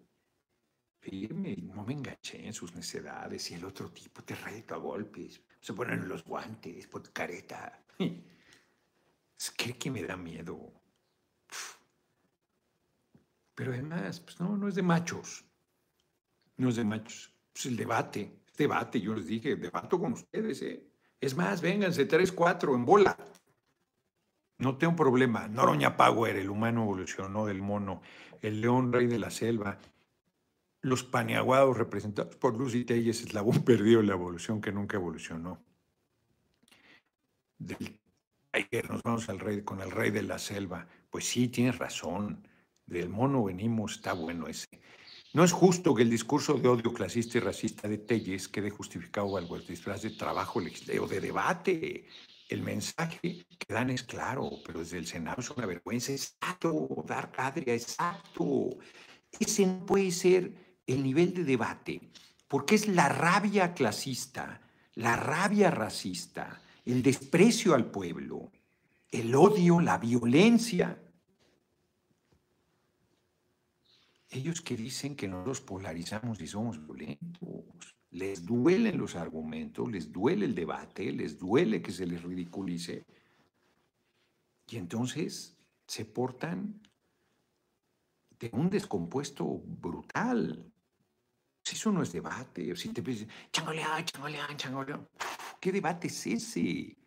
firme, no me enganché en sus necedades y el otro tipo te reto a golpes, se ponen los guantes, por careta. Es que me da miedo. Pero además, pues no, no es de machos. No es de machos. Pues el debate, debate, yo les dije, debato con ustedes, ¿eh? Es más, vénganse, tres, cuatro, en bola. No tengo problema. Noroña Power, el humano evolucionó del mono, el león rey de la selva, los paneaguados representados por Lucy Telles, eslabón perdido en la evolución que nunca evolucionó. Del Tiger, nos vamos al rey, con el rey de la selva. Pues sí, tienes razón del mono venimos, está bueno ese. No es justo que el discurso de odio clasista y racista de Telles quede justificado bajo el disfraz de trabajo legislativo, de debate. el mensaje que dan es claro, pero desde el Senado es una vergüenza. Exacto, dar Adria, exacto. Ese no puede ser el nivel de debate, porque es la rabia clasista, la rabia racista, el desprecio al pueblo, el odio, la violencia. Ellos que dicen que no los polarizamos y somos violentos les duelen los argumentos, les duele el debate, les duele que se les ridiculice. Y entonces se portan de un descompuesto brutal. Si eso no es debate, si te dicen, changoleán, changoleán, changoleán, ¿qué debate es ese?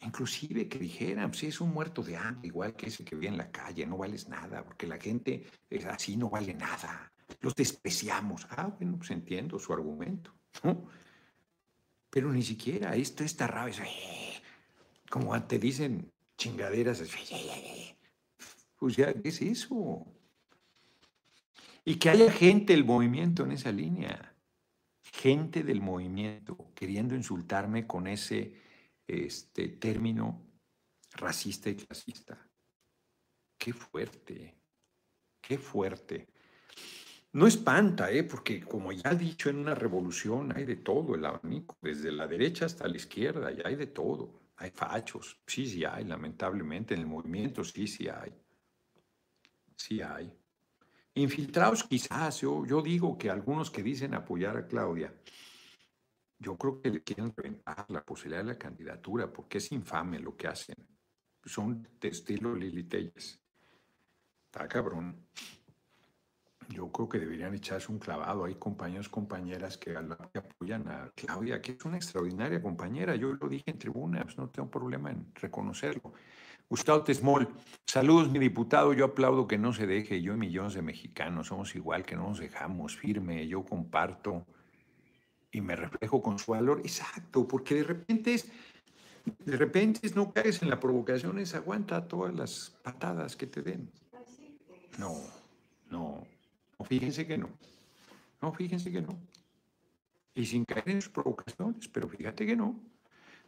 Inclusive que dijeran, si es un muerto de hambre, igual que ese que vive en la calle, no vales nada, porque la gente es así, no vale nada los despreciamos. Ah, bueno, pues entiendo su argumento, Pero ni siquiera esto, esta rabia, como te dicen chingaderas, pues ya, ¿qué es eso? Y que haya gente del movimiento en esa línea, gente del movimiento queriendo insultarme con ese este, término racista y clasista. Qué fuerte, qué fuerte. No espanta, ¿eh? porque como ya he dicho, en una revolución hay de todo el abanico, desde la derecha hasta la izquierda, ya hay de todo. Hay fachos, sí, sí hay, lamentablemente, en el movimiento sí, sí hay. Sí hay. Infiltrados quizás, yo, yo digo que algunos que dicen apoyar a Claudia, yo creo que le quieren reventar la posibilidad de la candidatura, porque es infame lo que hacen. Son de estilo Lili Telles. Está cabrón yo creo que deberían echarse un clavado. Hay compañeros, compañeras que, apoyan a Claudia, que es una extraordinaria compañera. Yo lo dije en tribuna, pues no tengo problema en reconocerlo. Gustavo Tesmol, saludos mi diputado, yo aplaudo que no se deje, yo y millones de mexicanos somos igual, que no nos dejamos, firme, yo comparto y me reflejo con su valor. Exacto, porque de repente es, de repente no caes en la provocación, es aguanta todas las patadas que te den. No, no, fíjense que no. No, fíjense que no. Y sin caer en sus provocaciones, pero fíjate que no.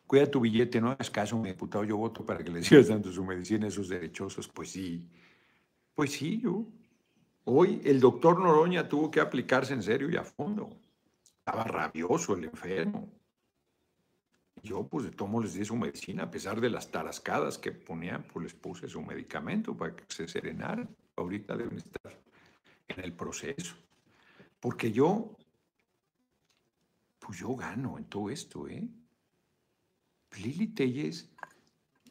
Cuida tu billete, no hagas caso, mi diputado, yo voto para que le sigas dando su medicina a esos derechosos. Pues sí, pues sí, yo. Hoy el doctor Noroña tuvo que aplicarse en serio y a fondo. Estaba rabioso el enfermo. Yo, pues de tomo les di su medicina, a pesar de las tarascadas que ponían, pues les puse su medicamento para que se serenaran. Ahorita deben estar en el proceso. Porque yo, pues yo gano en todo esto, ¿eh? Lili Telles,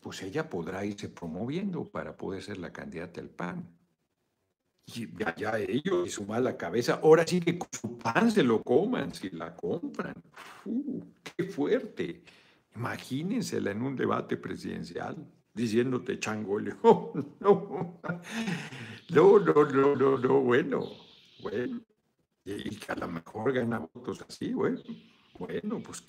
pues ella podrá irse promoviendo para poder ser la candidata al PAN. Y ya ellos y su mala cabeza, ahora sí que su pan se lo coman, si la compran. Uh, ¡Qué fuerte! Imagínensela en un debate presidencial diciéndote changolio. No, no, no, no, no, bueno, bueno. Y que a lo mejor gana votos así, bueno. Bueno, pues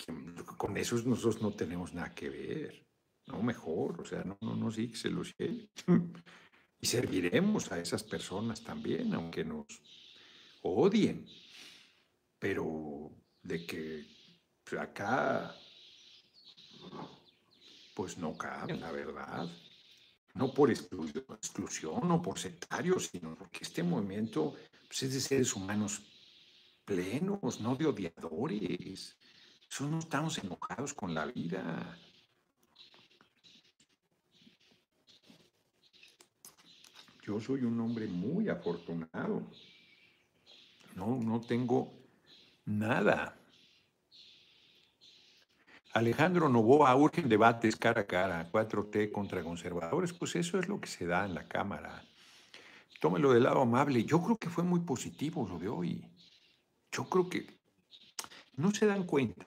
con esos nosotros no tenemos nada que ver. No, mejor, o sea, no, no, no, sí, que se lo sé. Y serviremos a esas personas también, aunque nos odien. Pero de que acá pues no cabe, la verdad. No por exclusión, o por sectarios, sino porque este movimiento pues, es de seres humanos plenos, no de odiadores. Eso no estamos enojados con la vida. Yo soy un hombre muy afortunado. No, no tengo nada Alejandro Novoa urgen debates cara a cara, 4T contra conservadores, pues eso es lo que se da en la Cámara. Tómelo del lado amable. Yo creo que fue muy positivo lo de hoy. Yo creo que no se dan cuenta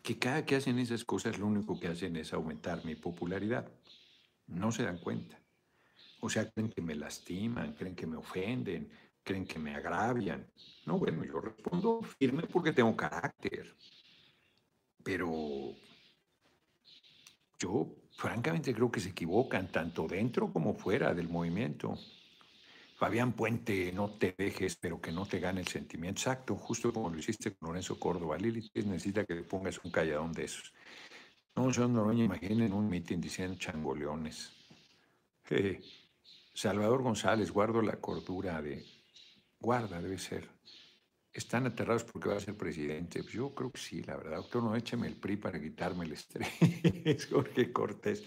que cada que hacen esas cosas lo único que hacen es aumentar mi popularidad. No se dan cuenta. O sea, creen que me lastiman, creen que me ofenden, creen que me agravian. No, bueno, yo respondo firme porque tengo carácter. Pero yo francamente creo que se equivocan tanto dentro como fuera del movimiento. Fabián Puente, no te dejes, pero que no te gane el sentimiento. Exacto, justo como lo hiciste con Lorenzo Córdoba. Lili necesita que le pongas un calladón de esos. No, señor Noroña, imaginen un mitin diciendo changoleones. Salvador González, guardo la cordura de... Guarda, debe ser. ¿Están aterrados porque va a ser presidente? Pues yo creo que sí, la verdad. Doctor, no écheme el PRI para quitarme el estrés. Jorge Cortés.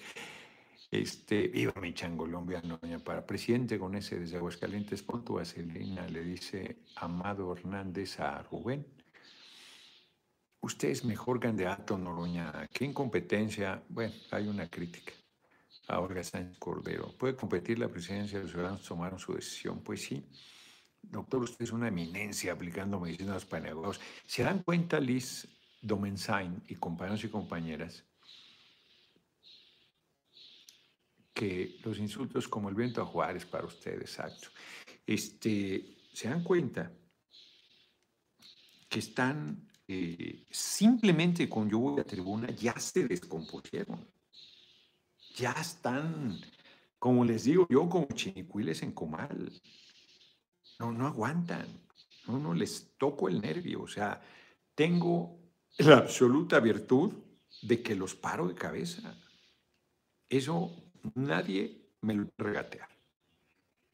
Este, viva mi changolombia, para presidente con ese desde Aguascalientes, pon tu vaselina, le dice Amado Hernández a Rubén. Usted es mejor candidato, Noroña. ¿Qué incompetencia? Bueno, hay una crítica a Olga Sánchez Cordero. ¿Puede competir la presidencia? Los ciudadanos tomaron su decisión. Pues sí. Doctor, usted es una eminencia aplicando medicinas para negocios. ¿Se dan cuenta, Liz Domensain y compañeros y compañeras, que los insultos como el viento a Juárez para ustedes, exacto, este, se dan cuenta que están eh, simplemente con yo voy a tribuna, ya se descompusieron. Ya están, como les digo yo, como chinicuiles en comal. No, no aguantan. No, no les toco el nervio. O sea, tengo la absoluta virtud de que los paro de cabeza. Eso nadie me lo regatea.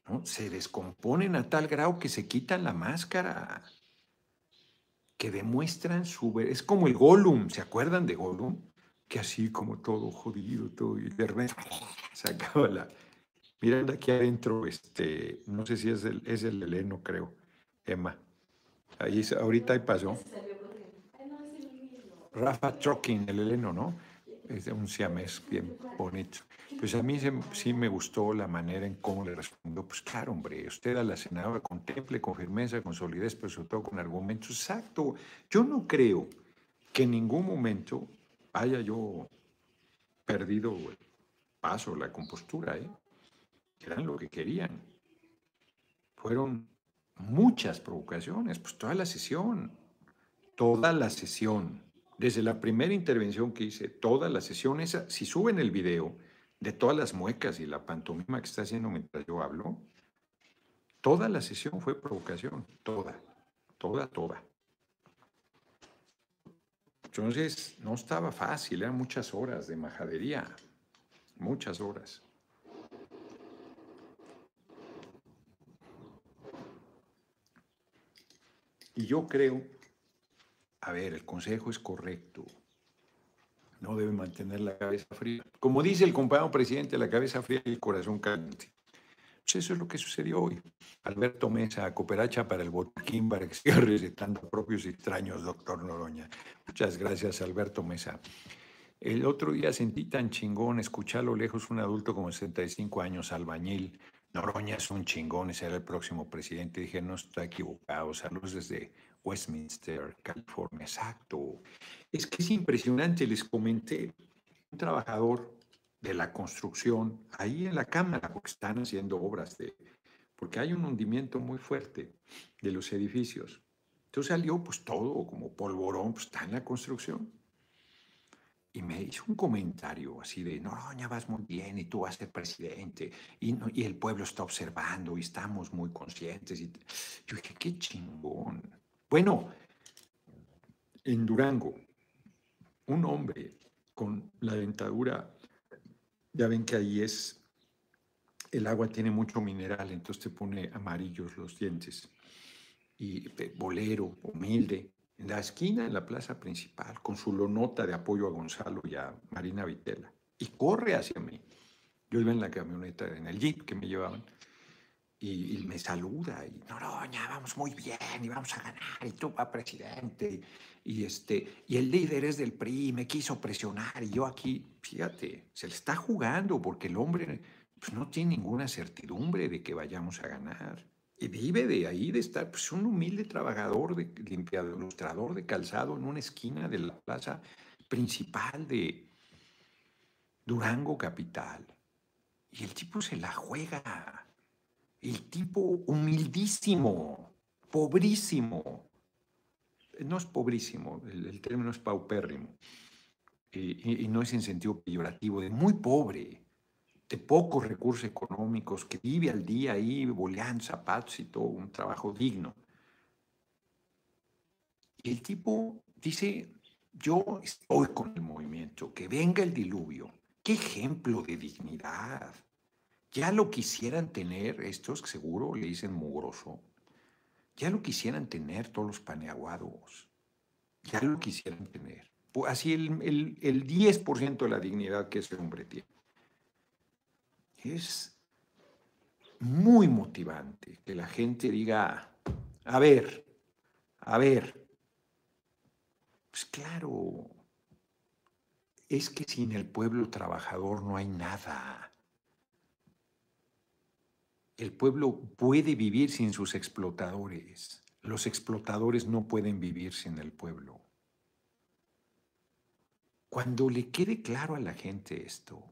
¿no? Se descomponen a tal grado que se quitan la máscara, que demuestran su... Es como el Gollum, ¿se acuerdan de Gollum? Que así como todo jodido, todo, y de repente se acaba la... Miren aquí adentro, este, no sé si es el, es el heleno, creo, Emma. Ahí, ahorita ahí pasó. Rafa Trucking, el heleno, ¿no? Es un siamés bien bonito. Pues a mí sí me gustó la manera en cómo le respondió. Pues claro, hombre, usted a la senadora contemple con firmeza, con solidez, pero sobre todo con argumentos. Exacto. Yo no creo que en ningún momento haya yo perdido el paso, la compostura, ¿eh? Eran lo que querían. Fueron muchas provocaciones, pues toda la sesión, toda la sesión, desde la primera intervención que hice, toda la sesión esa, si suben el video, de todas las muecas y la pantomima que está haciendo mientras yo hablo, toda la sesión fue provocación, toda, toda, toda. Entonces, no estaba fácil, eran muchas horas de majadería, muchas horas. Y yo creo, a ver, el consejo es correcto, no debe mantener la cabeza fría. Como dice el compañero presidente, la cabeza fría y el corazón caliente. Pues eso es lo que sucedió hoy. Alberto Mesa, cooperacha para el botiquín para que siga recetando propios extraños, doctor Noroña. Muchas gracias, Alberto Mesa. El otro día sentí tan chingón escuchar a lo lejos un adulto como 65 años, albañil. Noroña es un chingón, será el próximo presidente. Dije, no está equivocado. Saludos desde Westminster, California. Exacto. Es que es impresionante, les comenté, un trabajador de la construcción ahí en la cámara, porque están haciendo obras de, porque hay un hundimiento muy fuerte de los edificios. Entonces salió pues todo como polvorón, pues está en la construcción. Y me hizo un comentario así de, no, ya vas muy bien y tú vas a ser presidente y, y el pueblo está observando y estamos muy conscientes. Y yo dije, qué chingón. Bueno, en Durango, un hombre con la dentadura, ya ven que ahí es, el agua tiene mucho mineral, entonces te pone amarillos los dientes. Y bolero, humilde, en la esquina, en la plaza principal, con su lonota de apoyo a Gonzalo y a Marina Vitela. Y corre hacia mí. Yo iba en la camioneta, en el jeep que me llevaban, y, me saluda y Noroña, vamos muy bien y vamos a ganar y tú va presidente y este y el líder es del PRI, me quiso presionar y yo aquí, fíjate, se le está jugando porque el hombre pues, no tiene ninguna certidumbre de que vayamos a ganar. Y vive de ahí de estar pues un humilde trabajador de limpiador, ilustrador de calzado en una esquina de la plaza principal de Durango capital. Y el tipo se la juega el tipo humildísimo, pobrísimo. No es pobrísimo, el, término es paupérrimo. y, no es en sentido peyorativo, de muy pobre, de pocos recursos económicos, que vive al día ahí boleando zapatos y todo, un trabajo digno. Y el tipo dice, yo estoy con el movimiento, que venga el diluvio. Qué ejemplo de dignidad. Ya lo quisieran tener estos, seguro le dicen mugroso, ya lo quisieran tener todos los paneaguados, ya lo quisieran tener. Así el, el, el 10% de la dignidad que ese hombre tiene. Es muy motivante que la gente diga, a ver, a ver, pues claro, es que sin el pueblo trabajador no hay nada. El pueblo puede vivir sin sus explotadores. Los explotadores no pueden vivir sin el pueblo. Cuando le quede claro a la gente esto,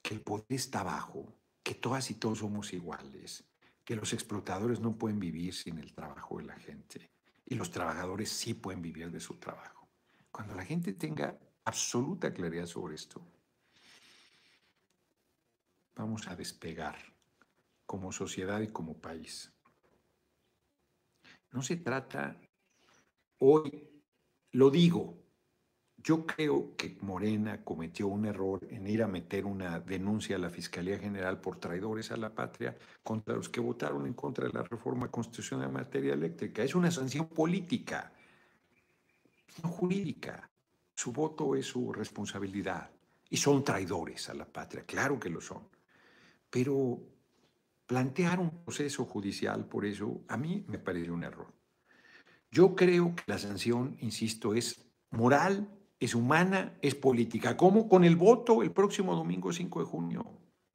que el poder está abajo, que todas y todos somos iguales, que los explotadores no pueden vivir sin el trabajo de la gente y los trabajadores sí pueden vivir de su trabajo. Cuando la gente tenga absoluta claridad sobre esto, vamos a despegar como sociedad y como país. No se trata, hoy lo digo, yo creo que Morena cometió un error en ir a meter una denuncia a la Fiscalía General por traidores a la patria contra los que votaron en contra de la reforma constitucional en materia eléctrica. Es una sanción política, no jurídica. Su voto es su responsabilidad. Y son traidores a la patria, claro que lo son. Pero plantear un proceso judicial por eso, a mí me parece un error. Yo creo que la sanción, insisto, es moral, es humana, es política. ¿Cómo? Con el voto el próximo domingo 5 de junio.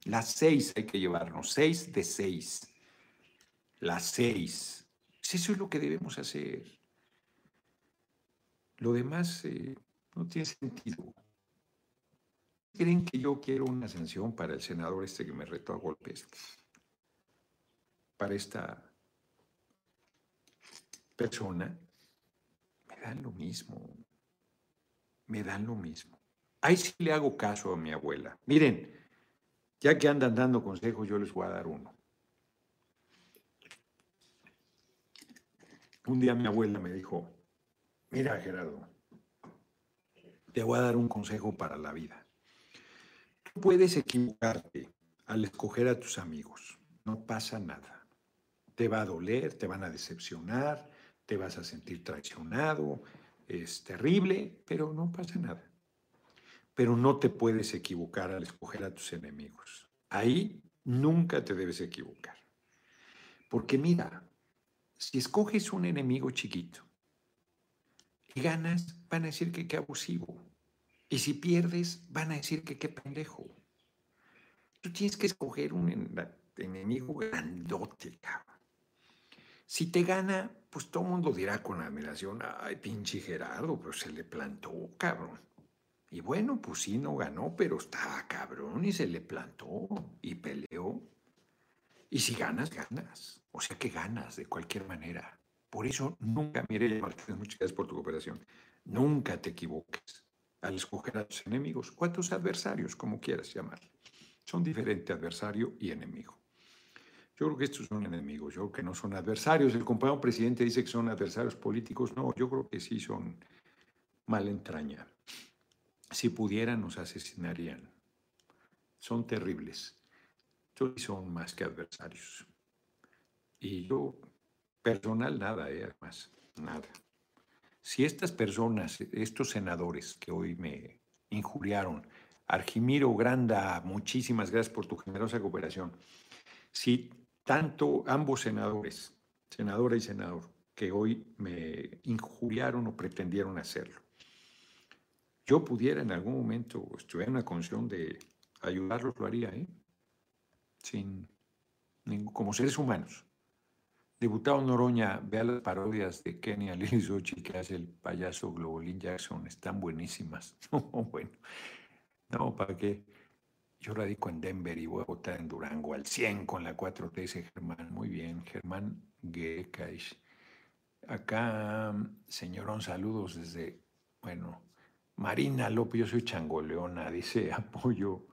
Las seis hay que llevarnos, seis de seis. Las seis. Pues eso es lo que debemos hacer. Lo demás eh, no tiene sentido. ¿Creen que yo quiero una sanción para el senador este que me retó a golpes? Para esta persona, me dan lo mismo. Me dan lo mismo. Ahí sí le hago caso a mi abuela. Miren, ya que andan dando consejos, yo les voy a dar uno. Un día mi abuela me dijo, mira Gerardo, te voy a dar un consejo para la vida. Tú puedes equivocarte al escoger a tus amigos. No pasa nada. Te va a doler, te van a decepcionar, te vas a sentir traicionado. Es terrible, pero no pasa nada. Pero no te puedes equivocar al escoger a tus enemigos. Ahí nunca te debes equivocar. Porque mira, si escoges un enemigo chiquito y ganas, van a decir que qué abusivo. Y si pierdes, van a decir que qué pendejo. Tú tienes que escoger un enemigo grandote, cabrón. Si te gana, pues todo el mundo dirá con admiración, ay, pinche Gerardo, pero se le plantó, cabrón. Y bueno, pues sí, no ganó, pero estaba cabrón y se le plantó y peleó. Y si ganas, ganas. O sea que ganas de cualquier manera. Por eso nunca, mire, muchas gracias por tu cooperación, nunca te equivoques al escoger a tus enemigos o a tus adversarios, como quieras llamar. Son diferentes adversario y enemigo. Yo creo que estos son enemigos, yo creo que no son adversarios. El compañero presidente dice que son adversarios políticos. No, yo creo que sí son mal entraña. Si pudieran, nos asesinarían. Son terribles. son más que adversarios. Y yo, personal, nada, ¿eh? además, nada. Si estas personas, estos senadores que hoy me injuriaron, Argimiro Granda, muchísimas gracias por tu generosa cooperación. Si tanto ambos senadores, senadora y senador, que hoy me injuriaron o pretendieron hacerlo, yo pudiera en algún momento, estuviera en una condición de ayudarlos, lo haría, ¿eh? Sin, como seres humanos. Diputado Noroña, vea las parodias de Kenia Lilisochi que hace el payaso Globolín Jackson, están buenísimas. No, bueno, no, ¿para qué? Yo radico en Denver y voy a votar en Durango al 100 con la 4T, dice Germán. Muy bien, Germán Gekaish. Acá, señorón, saludos desde, bueno, Marina López, yo soy changoleona, dice apoyo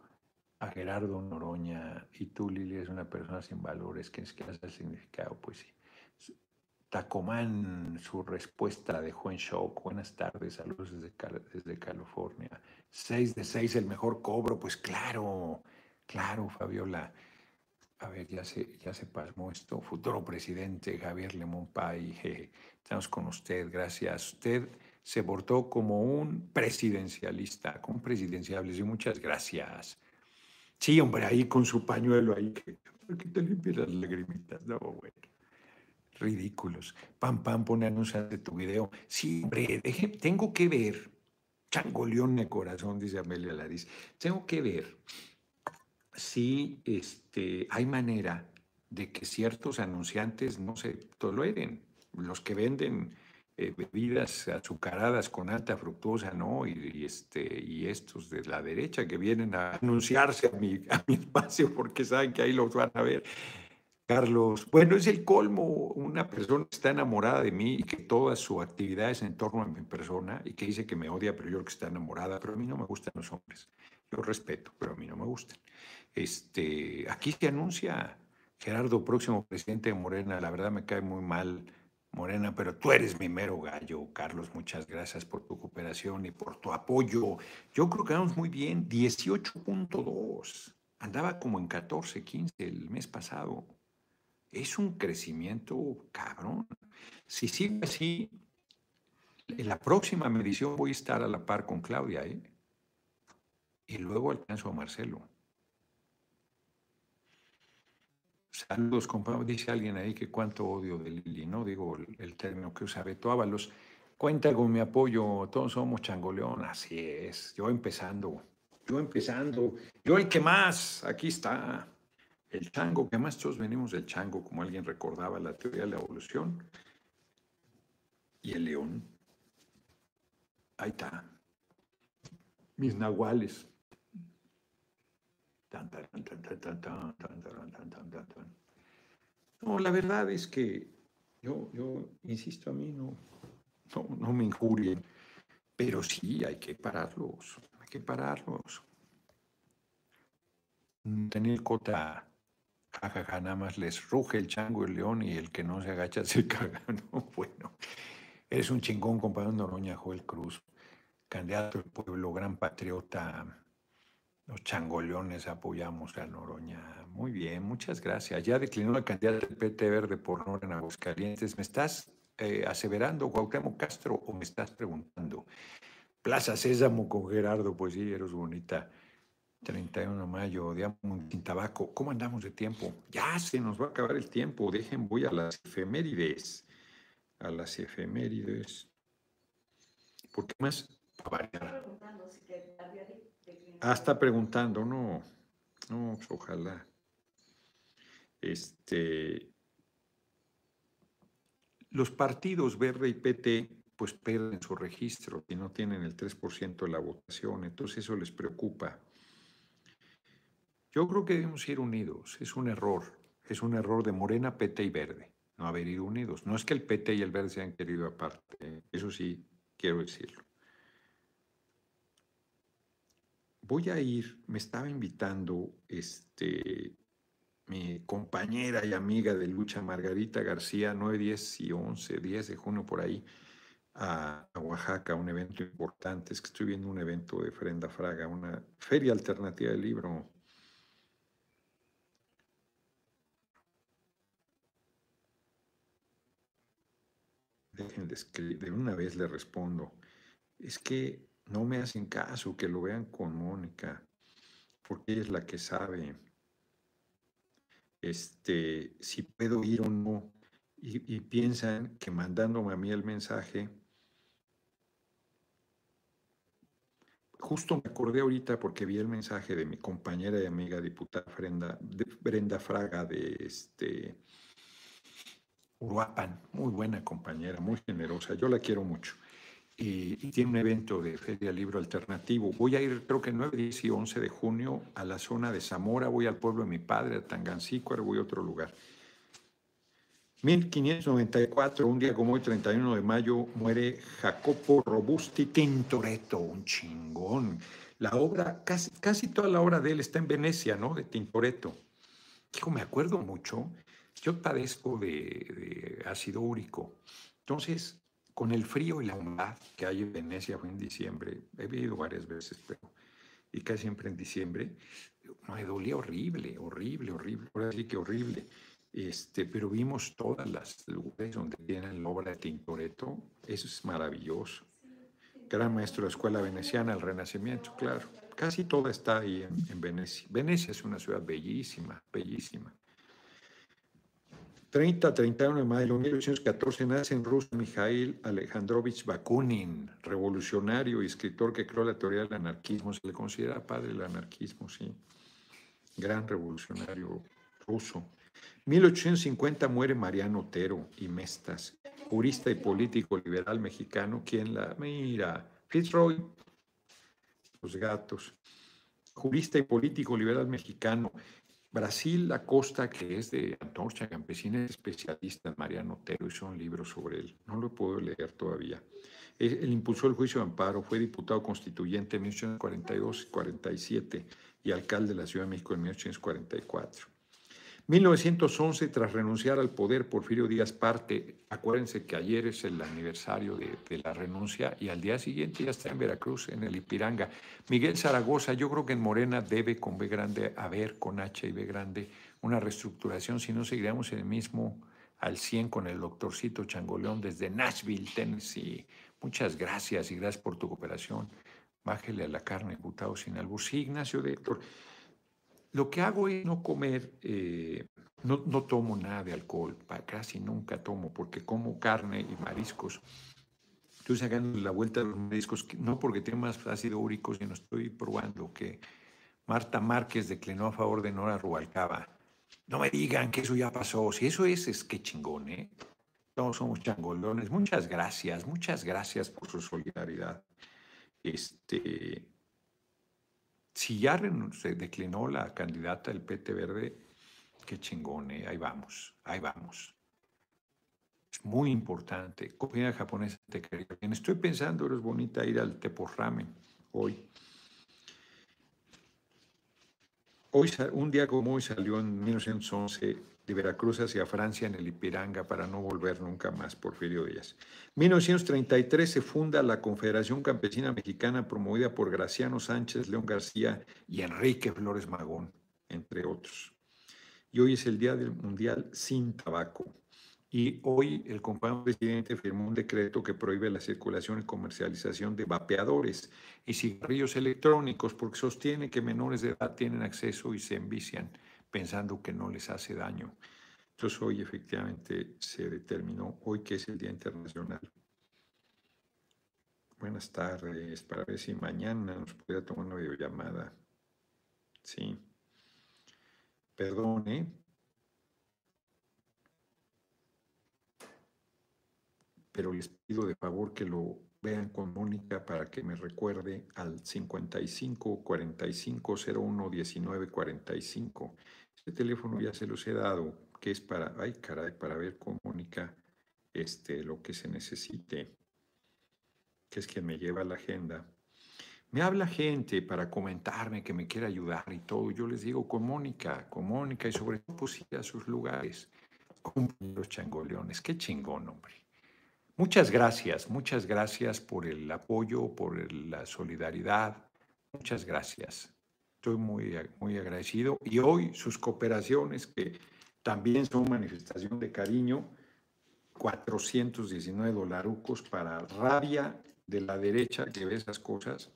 a Gerardo Noroña y tú, Lili, es una persona sin valores, que es que hace el significado, pues sí. Tacomán, su respuesta la dejó en shock. Buenas tardes, saludos desde, California. Seis de seis, el mejor cobro, pues claro, claro, Fabiola. A ver, ya se, ya se pasmó esto. Futuro presidente Javier Lemón Pay, estamos con usted, gracias. Usted se portó como un presidencialista, con presidenciables y muchas gracias. Sí, hombre, ahí con su pañuelo ahí, que, qué te limpias las lagrimitas? No, bueno. Ridículos. Pam, pam, pone anuncios de tu video. Sí, hombre, tengo que ver. Changoleón de corazón, dice Amelia Laris. Tengo que ver si este, hay manera de que ciertos anunciantes no se toleren. Los que venden eh, bebidas azucaradas con alta fructosa, ¿no? Y, este, y estos de la derecha que vienen a anunciarse a mi espacio porque saben que ahí los van a ver. Carlos, bueno, es el colmo, una persona está enamorada de mí y que toda su actividad es en torno a mi persona y que dice que me odia, pero yo creo que está enamorada, pero a mí no me gustan los hombres. Yo respeto, pero a mí no me gustan. Este, aquí se anuncia Gerardo, próximo presidente de Morena, la verdad me cae muy mal Morena, pero tú eres mi mero gallo, Carlos. Muchas gracias por tu cooperación y por tu apoyo. Yo creo que vamos muy bien, 18.2. Andaba como en 14, 15 el mes pasado. Es un crecimiento cabrón. Si sigue así, en la próxima medición voy a estar a la par con Claudia, ¿eh? Y luego alcanzo a Marcelo. Saludos, compañeros. Dice alguien ahí que cuánto odio de Lili, ¿no? Digo el, término que usa Beto Ábalos. Cuenta con mi apoyo, todos somos changoleón, así es. Yo empezando, yo empezando, yo el que más, aquí está. El chango, que más todos venimos del chango, como alguien recordaba la teoría de la evolución. Y el león. Ahí está. Mis nahuales. No, la verdad es que yo, yo insisto, a mí no, no, me injurien, pero sí hay que pararlos, hay que pararlos. Tener cota, jajaja, nada más les ruge el chango, el león y el que no se agacha se caga, ¿no? Bueno, eres un chingón, compañero Noroña Joel Cruz, candidato del pueblo, gran patriota, los changoleones apoyamos a Noroña. Muy bien, muchas gracias. Ya declinó la candidata del PT Verde por Nora en Aguascalientes. ¿Me estás eh, aseverando, Cuauhtémoc Castro, o me estás preguntando? Plaza Sésamo con Gerardo, pues sí, eres bonita. 31 de mayo, digamos, sin tabaco. ¿Cómo andamos de tiempo? Ya se nos va a acabar el tiempo. Dejen, voy a las efemérides. A las efemérides. ¿Por qué más? Para variar. Ah, está preguntando, no, no, pues, ojalá. Este, los partidos Verde y PT pues pierden su registro y no tienen el 3% de la votación, entonces eso les preocupa. Yo creo que debemos ir unidos, es un error, es un error de Morena, PT y Verde, no haber ido unidos. No es que el PT y el Verde se hayan querido aparte, eso sí quiero decirlo. voy a ir, me estaba invitando este, mi compañera y amiga de lucha, Margarita García, 9, 10 y 11, 10 de junio por ahí, a, Oaxaca, un evento importante. Es que estoy viendo un evento de Frenda Fraga, una feria alternativa del libro. Déjenles de una vez le respondo. Es que no me hacen caso, que lo vean con Mónica, porque ella es la que sabe este, si puedo ir o no. Y, piensan que mandándome a mí el mensaje, justo me acordé ahorita porque vi el mensaje de mi compañera y amiga diputada Brenda, Brenda Fraga de este Uruapan, muy buena compañera, muy generosa, yo la quiero mucho y, tiene un evento de Feria Libro Alternativo. Voy a ir, creo que 9, 10 y 11 de junio a la zona de Zamora, voy al pueblo de mi padre, a Tangancícuaro, voy a otro lugar. 1594, un día como hoy, 31 de mayo, muere Jacopo Robusti Tintoretto, un chingón. La obra, casi, casi toda la obra de él está en Venecia, ¿no? De Tintoretto. Hijo, me acuerdo mucho, yo padezco de, ácido úrico. Entonces, con el frío y la humedad que hay en Venecia, fue en diciembre, he vivido varias veces, pero y casi siempre en diciembre, me dolía horrible, horrible, horrible, ahora sí que horrible. Este, pero vimos todas las lugares donde tienen la obra de Tintoretto, eso es maravilloso. Gran maestro de escuela veneciana, el Renacimiento, claro. Casi toda está ahí en Venecia. Venecia es una ciudad bellísima, bellísima. 30 31 de mayo de 1814 nace en Rusia Mikhail Alejandrovich Bakunin, revolucionario y escritor que creó la teoría del anarquismo. Se le considera padre del anarquismo, sí. Gran revolucionario ruso. 1850 muere Mariano Otero y Mestas, jurista y político liberal mexicano, quien la mira, Fitzroy, los gatos, jurista y político liberal mexicano, Brasil Acosta, que es de Antorcha Campesina, es especialista en Mariano Otero, hizo un libro sobre él. No lo puedo leer todavía. Él impulsó el juicio de amparo, fue diputado constituyente en 1842 y 47 y alcalde de la Ciudad de México en 1844. 1911, tras renunciar al poder, Porfirio Díaz parte. Acuérdense que ayer es el aniversario de, la renuncia y al día siguiente ya está en Veracruz, en el Ipiranga. Miguel Zaragoza, yo creo que en Morena debe con B grande haber, con H y B grande, una reestructuración, si no seguiríamos el mismo al 100 con el doctorcito Changoleón desde Nashville, Tennessee. Muchas gracias y gracias por tu cooperación. Bájele a la carne, diputado sin albur. Sí, Ignacio de Héctor. Lo que hago es no comer, eh, no, tomo nada de alcohol, casi nunca tomo, porque como carne y mariscos. Estoy sacando la vuelta de los mariscos, no porque tengo más ácido úrico, sino estoy probando que Marta Márquez declinó a favor de Nora Rubalcaba. No me digan que eso ya pasó. Si eso es, es que chingón, ¿eh? Todos somos changolones. Muchas gracias, muchas gracias por su solidaridad. Este, si ya se declinó la candidata del PT Verde, qué chingón, ¿eh? ahí vamos, ahí vamos. Es muy importante. Comida japonesa te quería bien. Estoy pensando, eres bonita ir al Teporramen hoy. Hoy, un día como hoy salió en 1911 de Veracruz hacia Francia en el Ipiranga para no volver nunca más, Porfirio Díaz. 1933 se funda la Confederación Campesina Mexicana promovida por Graciano Sánchez, León García y Enrique Flores Magón, entre otros. Y hoy es el Día del Mundial sin Tabaco. Y hoy el compañero presidente firmó un decreto que prohíbe la circulación y comercialización de vapeadores y cigarrillos electrónicos porque sostiene que menores de edad tienen acceso y se envician pensando que no les hace daño. Entonces hoy efectivamente se determinó, hoy que es el Día Internacional. Buenas tardes, para ver si mañana nos pudiera tomar una videollamada. Sí. Perdone. Pero les pido de favor que lo vean con Mónica para que me recuerde al 55 45 01 19 45 este teléfono ya se los he dado, que es para, ay caray, para ver con Mónica este, lo que se necesite, que es quien me lleva la agenda. Me habla gente para comentarme que me quiere ayudar y todo. Yo les digo con Mónica, con Mónica y sobre todo pues, ir a sus lugares. los changoleones, qué chingón, hombre. Muchas gracias, muchas gracias por el apoyo, por la solidaridad. Muchas gracias. Estoy muy, muy agradecido. Y hoy sus cooperaciones, que también son manifestación de cariño, 419 dolarucos para rabia de la derecha que ve esas cosas.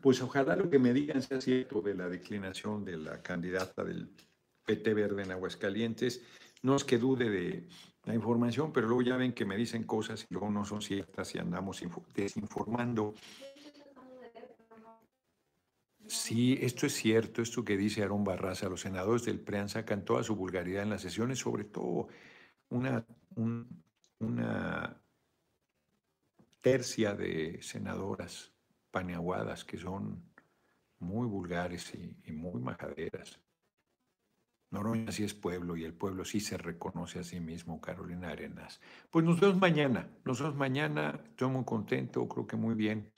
Pues ojalá lo que me digan sea cierto de la declinación de la candidata del PT Verde en Aguascalientes. No es que dude de, la información, pero luego ya ven que me dicen cosas y luego no son ciertas y andamos desinformando. Sí, esto es cierto, esto que dice Aaron Barraza, los senadores del PREAN sacan toda su vulgaridad en las sesiones, sobre todo una, una tercia de senadoras paneaguadas que son muy vulgares y muy majaderas. Noroña sí es pueblo y el pueblo sí se reconoce a sí mismo, Carolina Arenas. Pues nos vemos mañana, nos vemos mañana, estoy muy contento, creo que muy bien.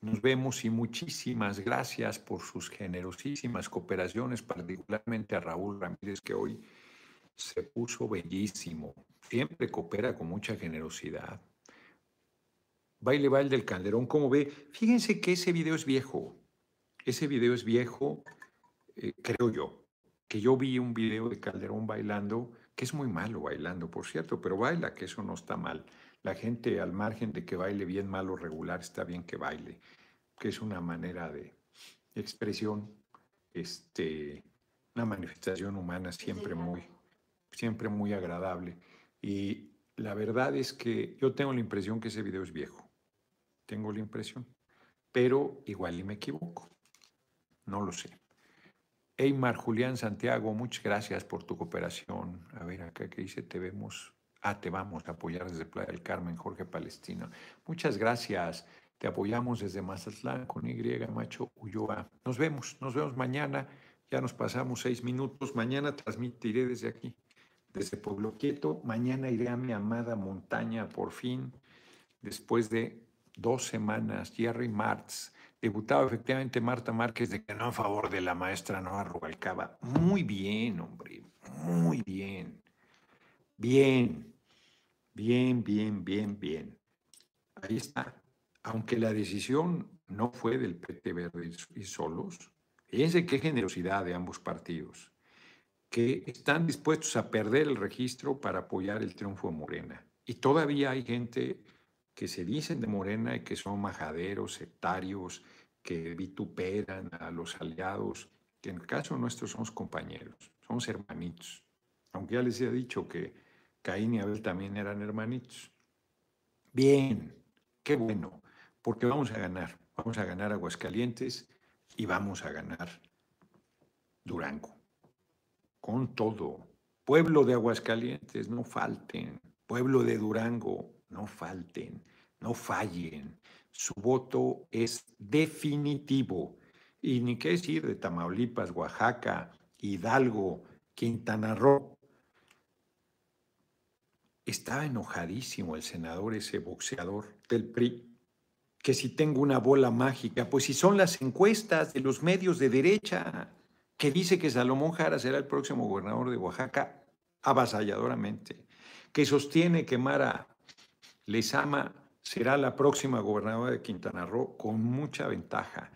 Nos vemos y muchísimas gracias por sus generosísimas cooperaciones, particularmente a Raúl Ramírez, que hoy se puso bellísimo. Siempre coopera con mucha generosidad. Baile, baile del Calderón, ¿cómo ve? Fíjense que ese video es viejo. Ese video es viejo, eh, creo yo que yo vi un video de Calderón bailando, que es muy malo bailando, por cierto, pero baila, que eso no está mal. La gente, al margen de que baile bien, mal o regular, está bien que baile, que es una manera de expresión, este, una manifestación humana siempre muy, siempre muy agradable. Y la verdad es que yo tengo la impresión que ese video es viejo. Tengo la impresión. Pero igual y me equivoco. No lo sé. Eymar Julián Santiago, muchas gracias por tu cooperación. A ver, acá que dice, te vemos. Ah, te vamos a apoyar desde Playa del Carmen, Jorge Palestina. Muchas gracias. Te apoyamos desde Mazatlán con Y, Macho Ulloa. Nos vemos, nos vemos mañana. Ya nos pasamos seis minutos. Mañana transmitiré desde aquí, desde Pueblo Quieto. Mañana iré a mi amada montaña, por fin, después de dos semanas. Jerry Martz Debutaba efectivamente Marta Márquez de que no a favor de la maestra Noa Rubalcaba. Muy bien, hombre, muy bien. Bien, bien, bien, bien, bien. Ahí está. Aunque la decisión no fue del PT Verde y solos, fíjense qué generosidad de ambos partidos, que están dispuestos a perder el registro para apoyar el triunfo de Morena. Y todavía hay gente que se dicen de Morena y que son majaderos, sectarios, que vituperan a los aliados, que en el caso nuestro somos compañeros, somos hermanitos. Aunque ya les he dicho que Caín y Abel también eran hermanitos. Bien, qué bueno, porque vamos a ganar. Vamos a ganar Aguascalientes y vamos a ganar Durango. Con todo. Pueblo de Aguascalientes, no falten. Pueblo de Durango, no falten no fallen. Su voto es definitivo. Y ni qué decir de Tamaulipas, Oaxaca, Hidalgo, Quintana Roo. Estaba enojadísimo el senador, ese boxeador del PRI, que si tengo una bola mágica, pues si son las encuestas de los medios de derecha, que dice que Salomón Jara será el próximo gobernador de Oaxaca, avasalladoramente, que sostiene que Mara Lezama será la próxima gobernadora de Quintana Roo con mucha ventaja,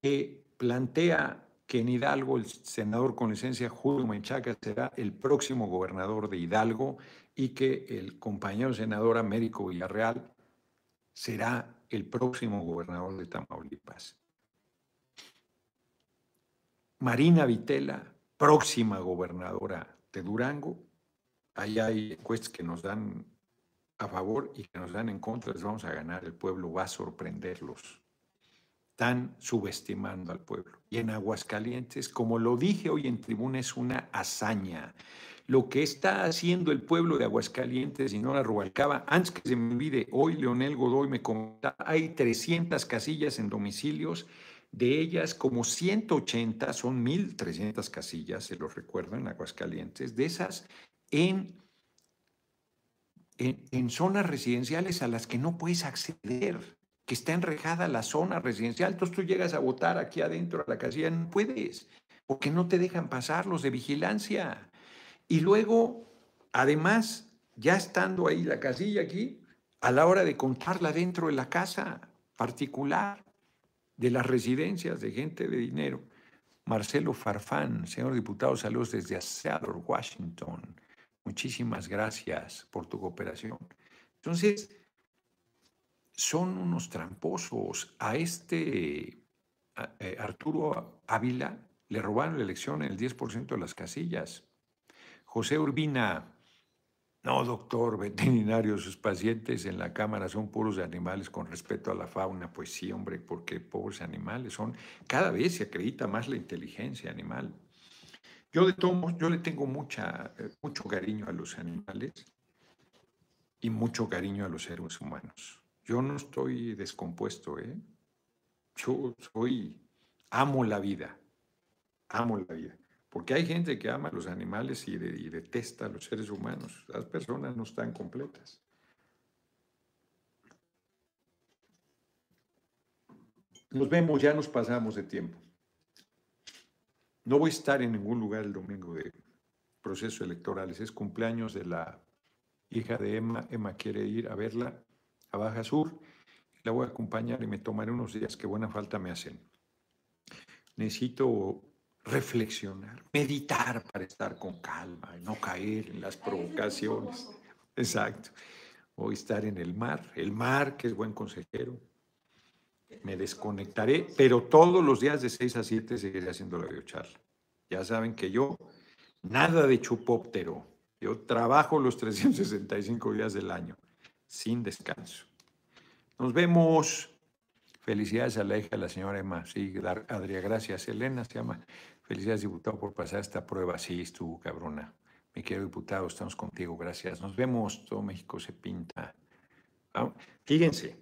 que plantea que en Hidalgo el senador con licencia Julio Menchaca será el próximo gobernador de Hidalgo y que el compañero senador Américo Villarreal será el próximo gobernador de Tamaulipas. Marina Vitela, próxima gobernadora de Durango. Ahí hay encuestas que nos dan a favor y que nos dan en contra, les vamos a ganar, el pueblo va a sorprenderlos. Están subestimando al pueblo. Y en Aguascalientes, como lo dije hoy en tribuna, es una hazaña. Lo que está haciendo el pueblo de Aguascalientes y no la Rubalcaba, antes que se me olvide, hoy Leonel Godoy me comenta, hay 300 casillas en domicilios, de ellas como 180, son 1.300 casillas, se lo recuerdo, en Aguascalientes, de esas en en, zonas residenciales a las que no puedes acceder, que está enrejada la zona residencial. Entonces tú llegas a votar aquí adentro a la casilla, no puedes, porque no te dejan pasar los de vigilancia. Y luego, además, ya estando ahí la casilla aquí, a la hora de contarla dentro de la casa particular, de las residencias de gente de dinero. Marcelo Farfán, señor diputado, saludos desde Seattle, Washington. Muchísimas gracias por tu cooperación. Entonces, son unos tramposos. A este eh, Arturo Ávila le robaron la elección en el 10% de las casillas. José Urbina, no, doctor, veterinario, sus pacientes en la cámara son puros animales con respeto a la fauna. Pues sí, hombre, porque pobres animales son, cada vez se acredita más la inteligencia animal. Yo de todos yo le tengo mucha, eh, mucho cariño a los animales y mucho cariño a los seres humanos. Yo no estoy descompuesto, ¿eh? Yo soy, amo la vida, amo la vida. Porque hay gente que ama a los animales y, y detesta a los seres humanos. Las personas no están completas. Nos vemos, ya nos pasamos de tiempo. No voy a estar en ningún lugar el domingo de procesos electorales. Es cumpleaños de la hija de Emma. Emma quiere ir a verla a Baja Sur. La voy a acompañar y me tomaré unos días que buena falta me hacen. Necesito reflexionar, meditar para estar con calma y no caer en las provocaciones. Exacto. Voy a estar en el mar, el mar que es buen consejero. Me desconectaré, pero todos los días de 6 a 7 seguiré haciendo la videocharla. Ya saben que yo, nada de chupóptero. Yo trabajo los 365 días del año, sin descanso. Nos vemos. Felicidades a la hija de la señora Emma. Sí, Adria, gracias. Elena se llama. Felicidades, diputado, por pasar esta prueba. Sí, estuvo cabrona. Mi querido diputado, estamos contigo. Gracias. Nos vemos. Todo México se pinta. Fíjense,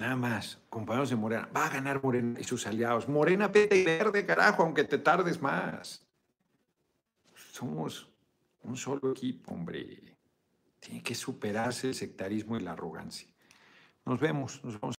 nada más, compañeros de Morena. Va a ganar Morena y sus aliados. Morena, peta y verde, carajo, aunque te tardes más. Somos un solo equipo, hombre. Tiene que superarse el sectarismo y la arrogancia. Nos vemos, nos vemos.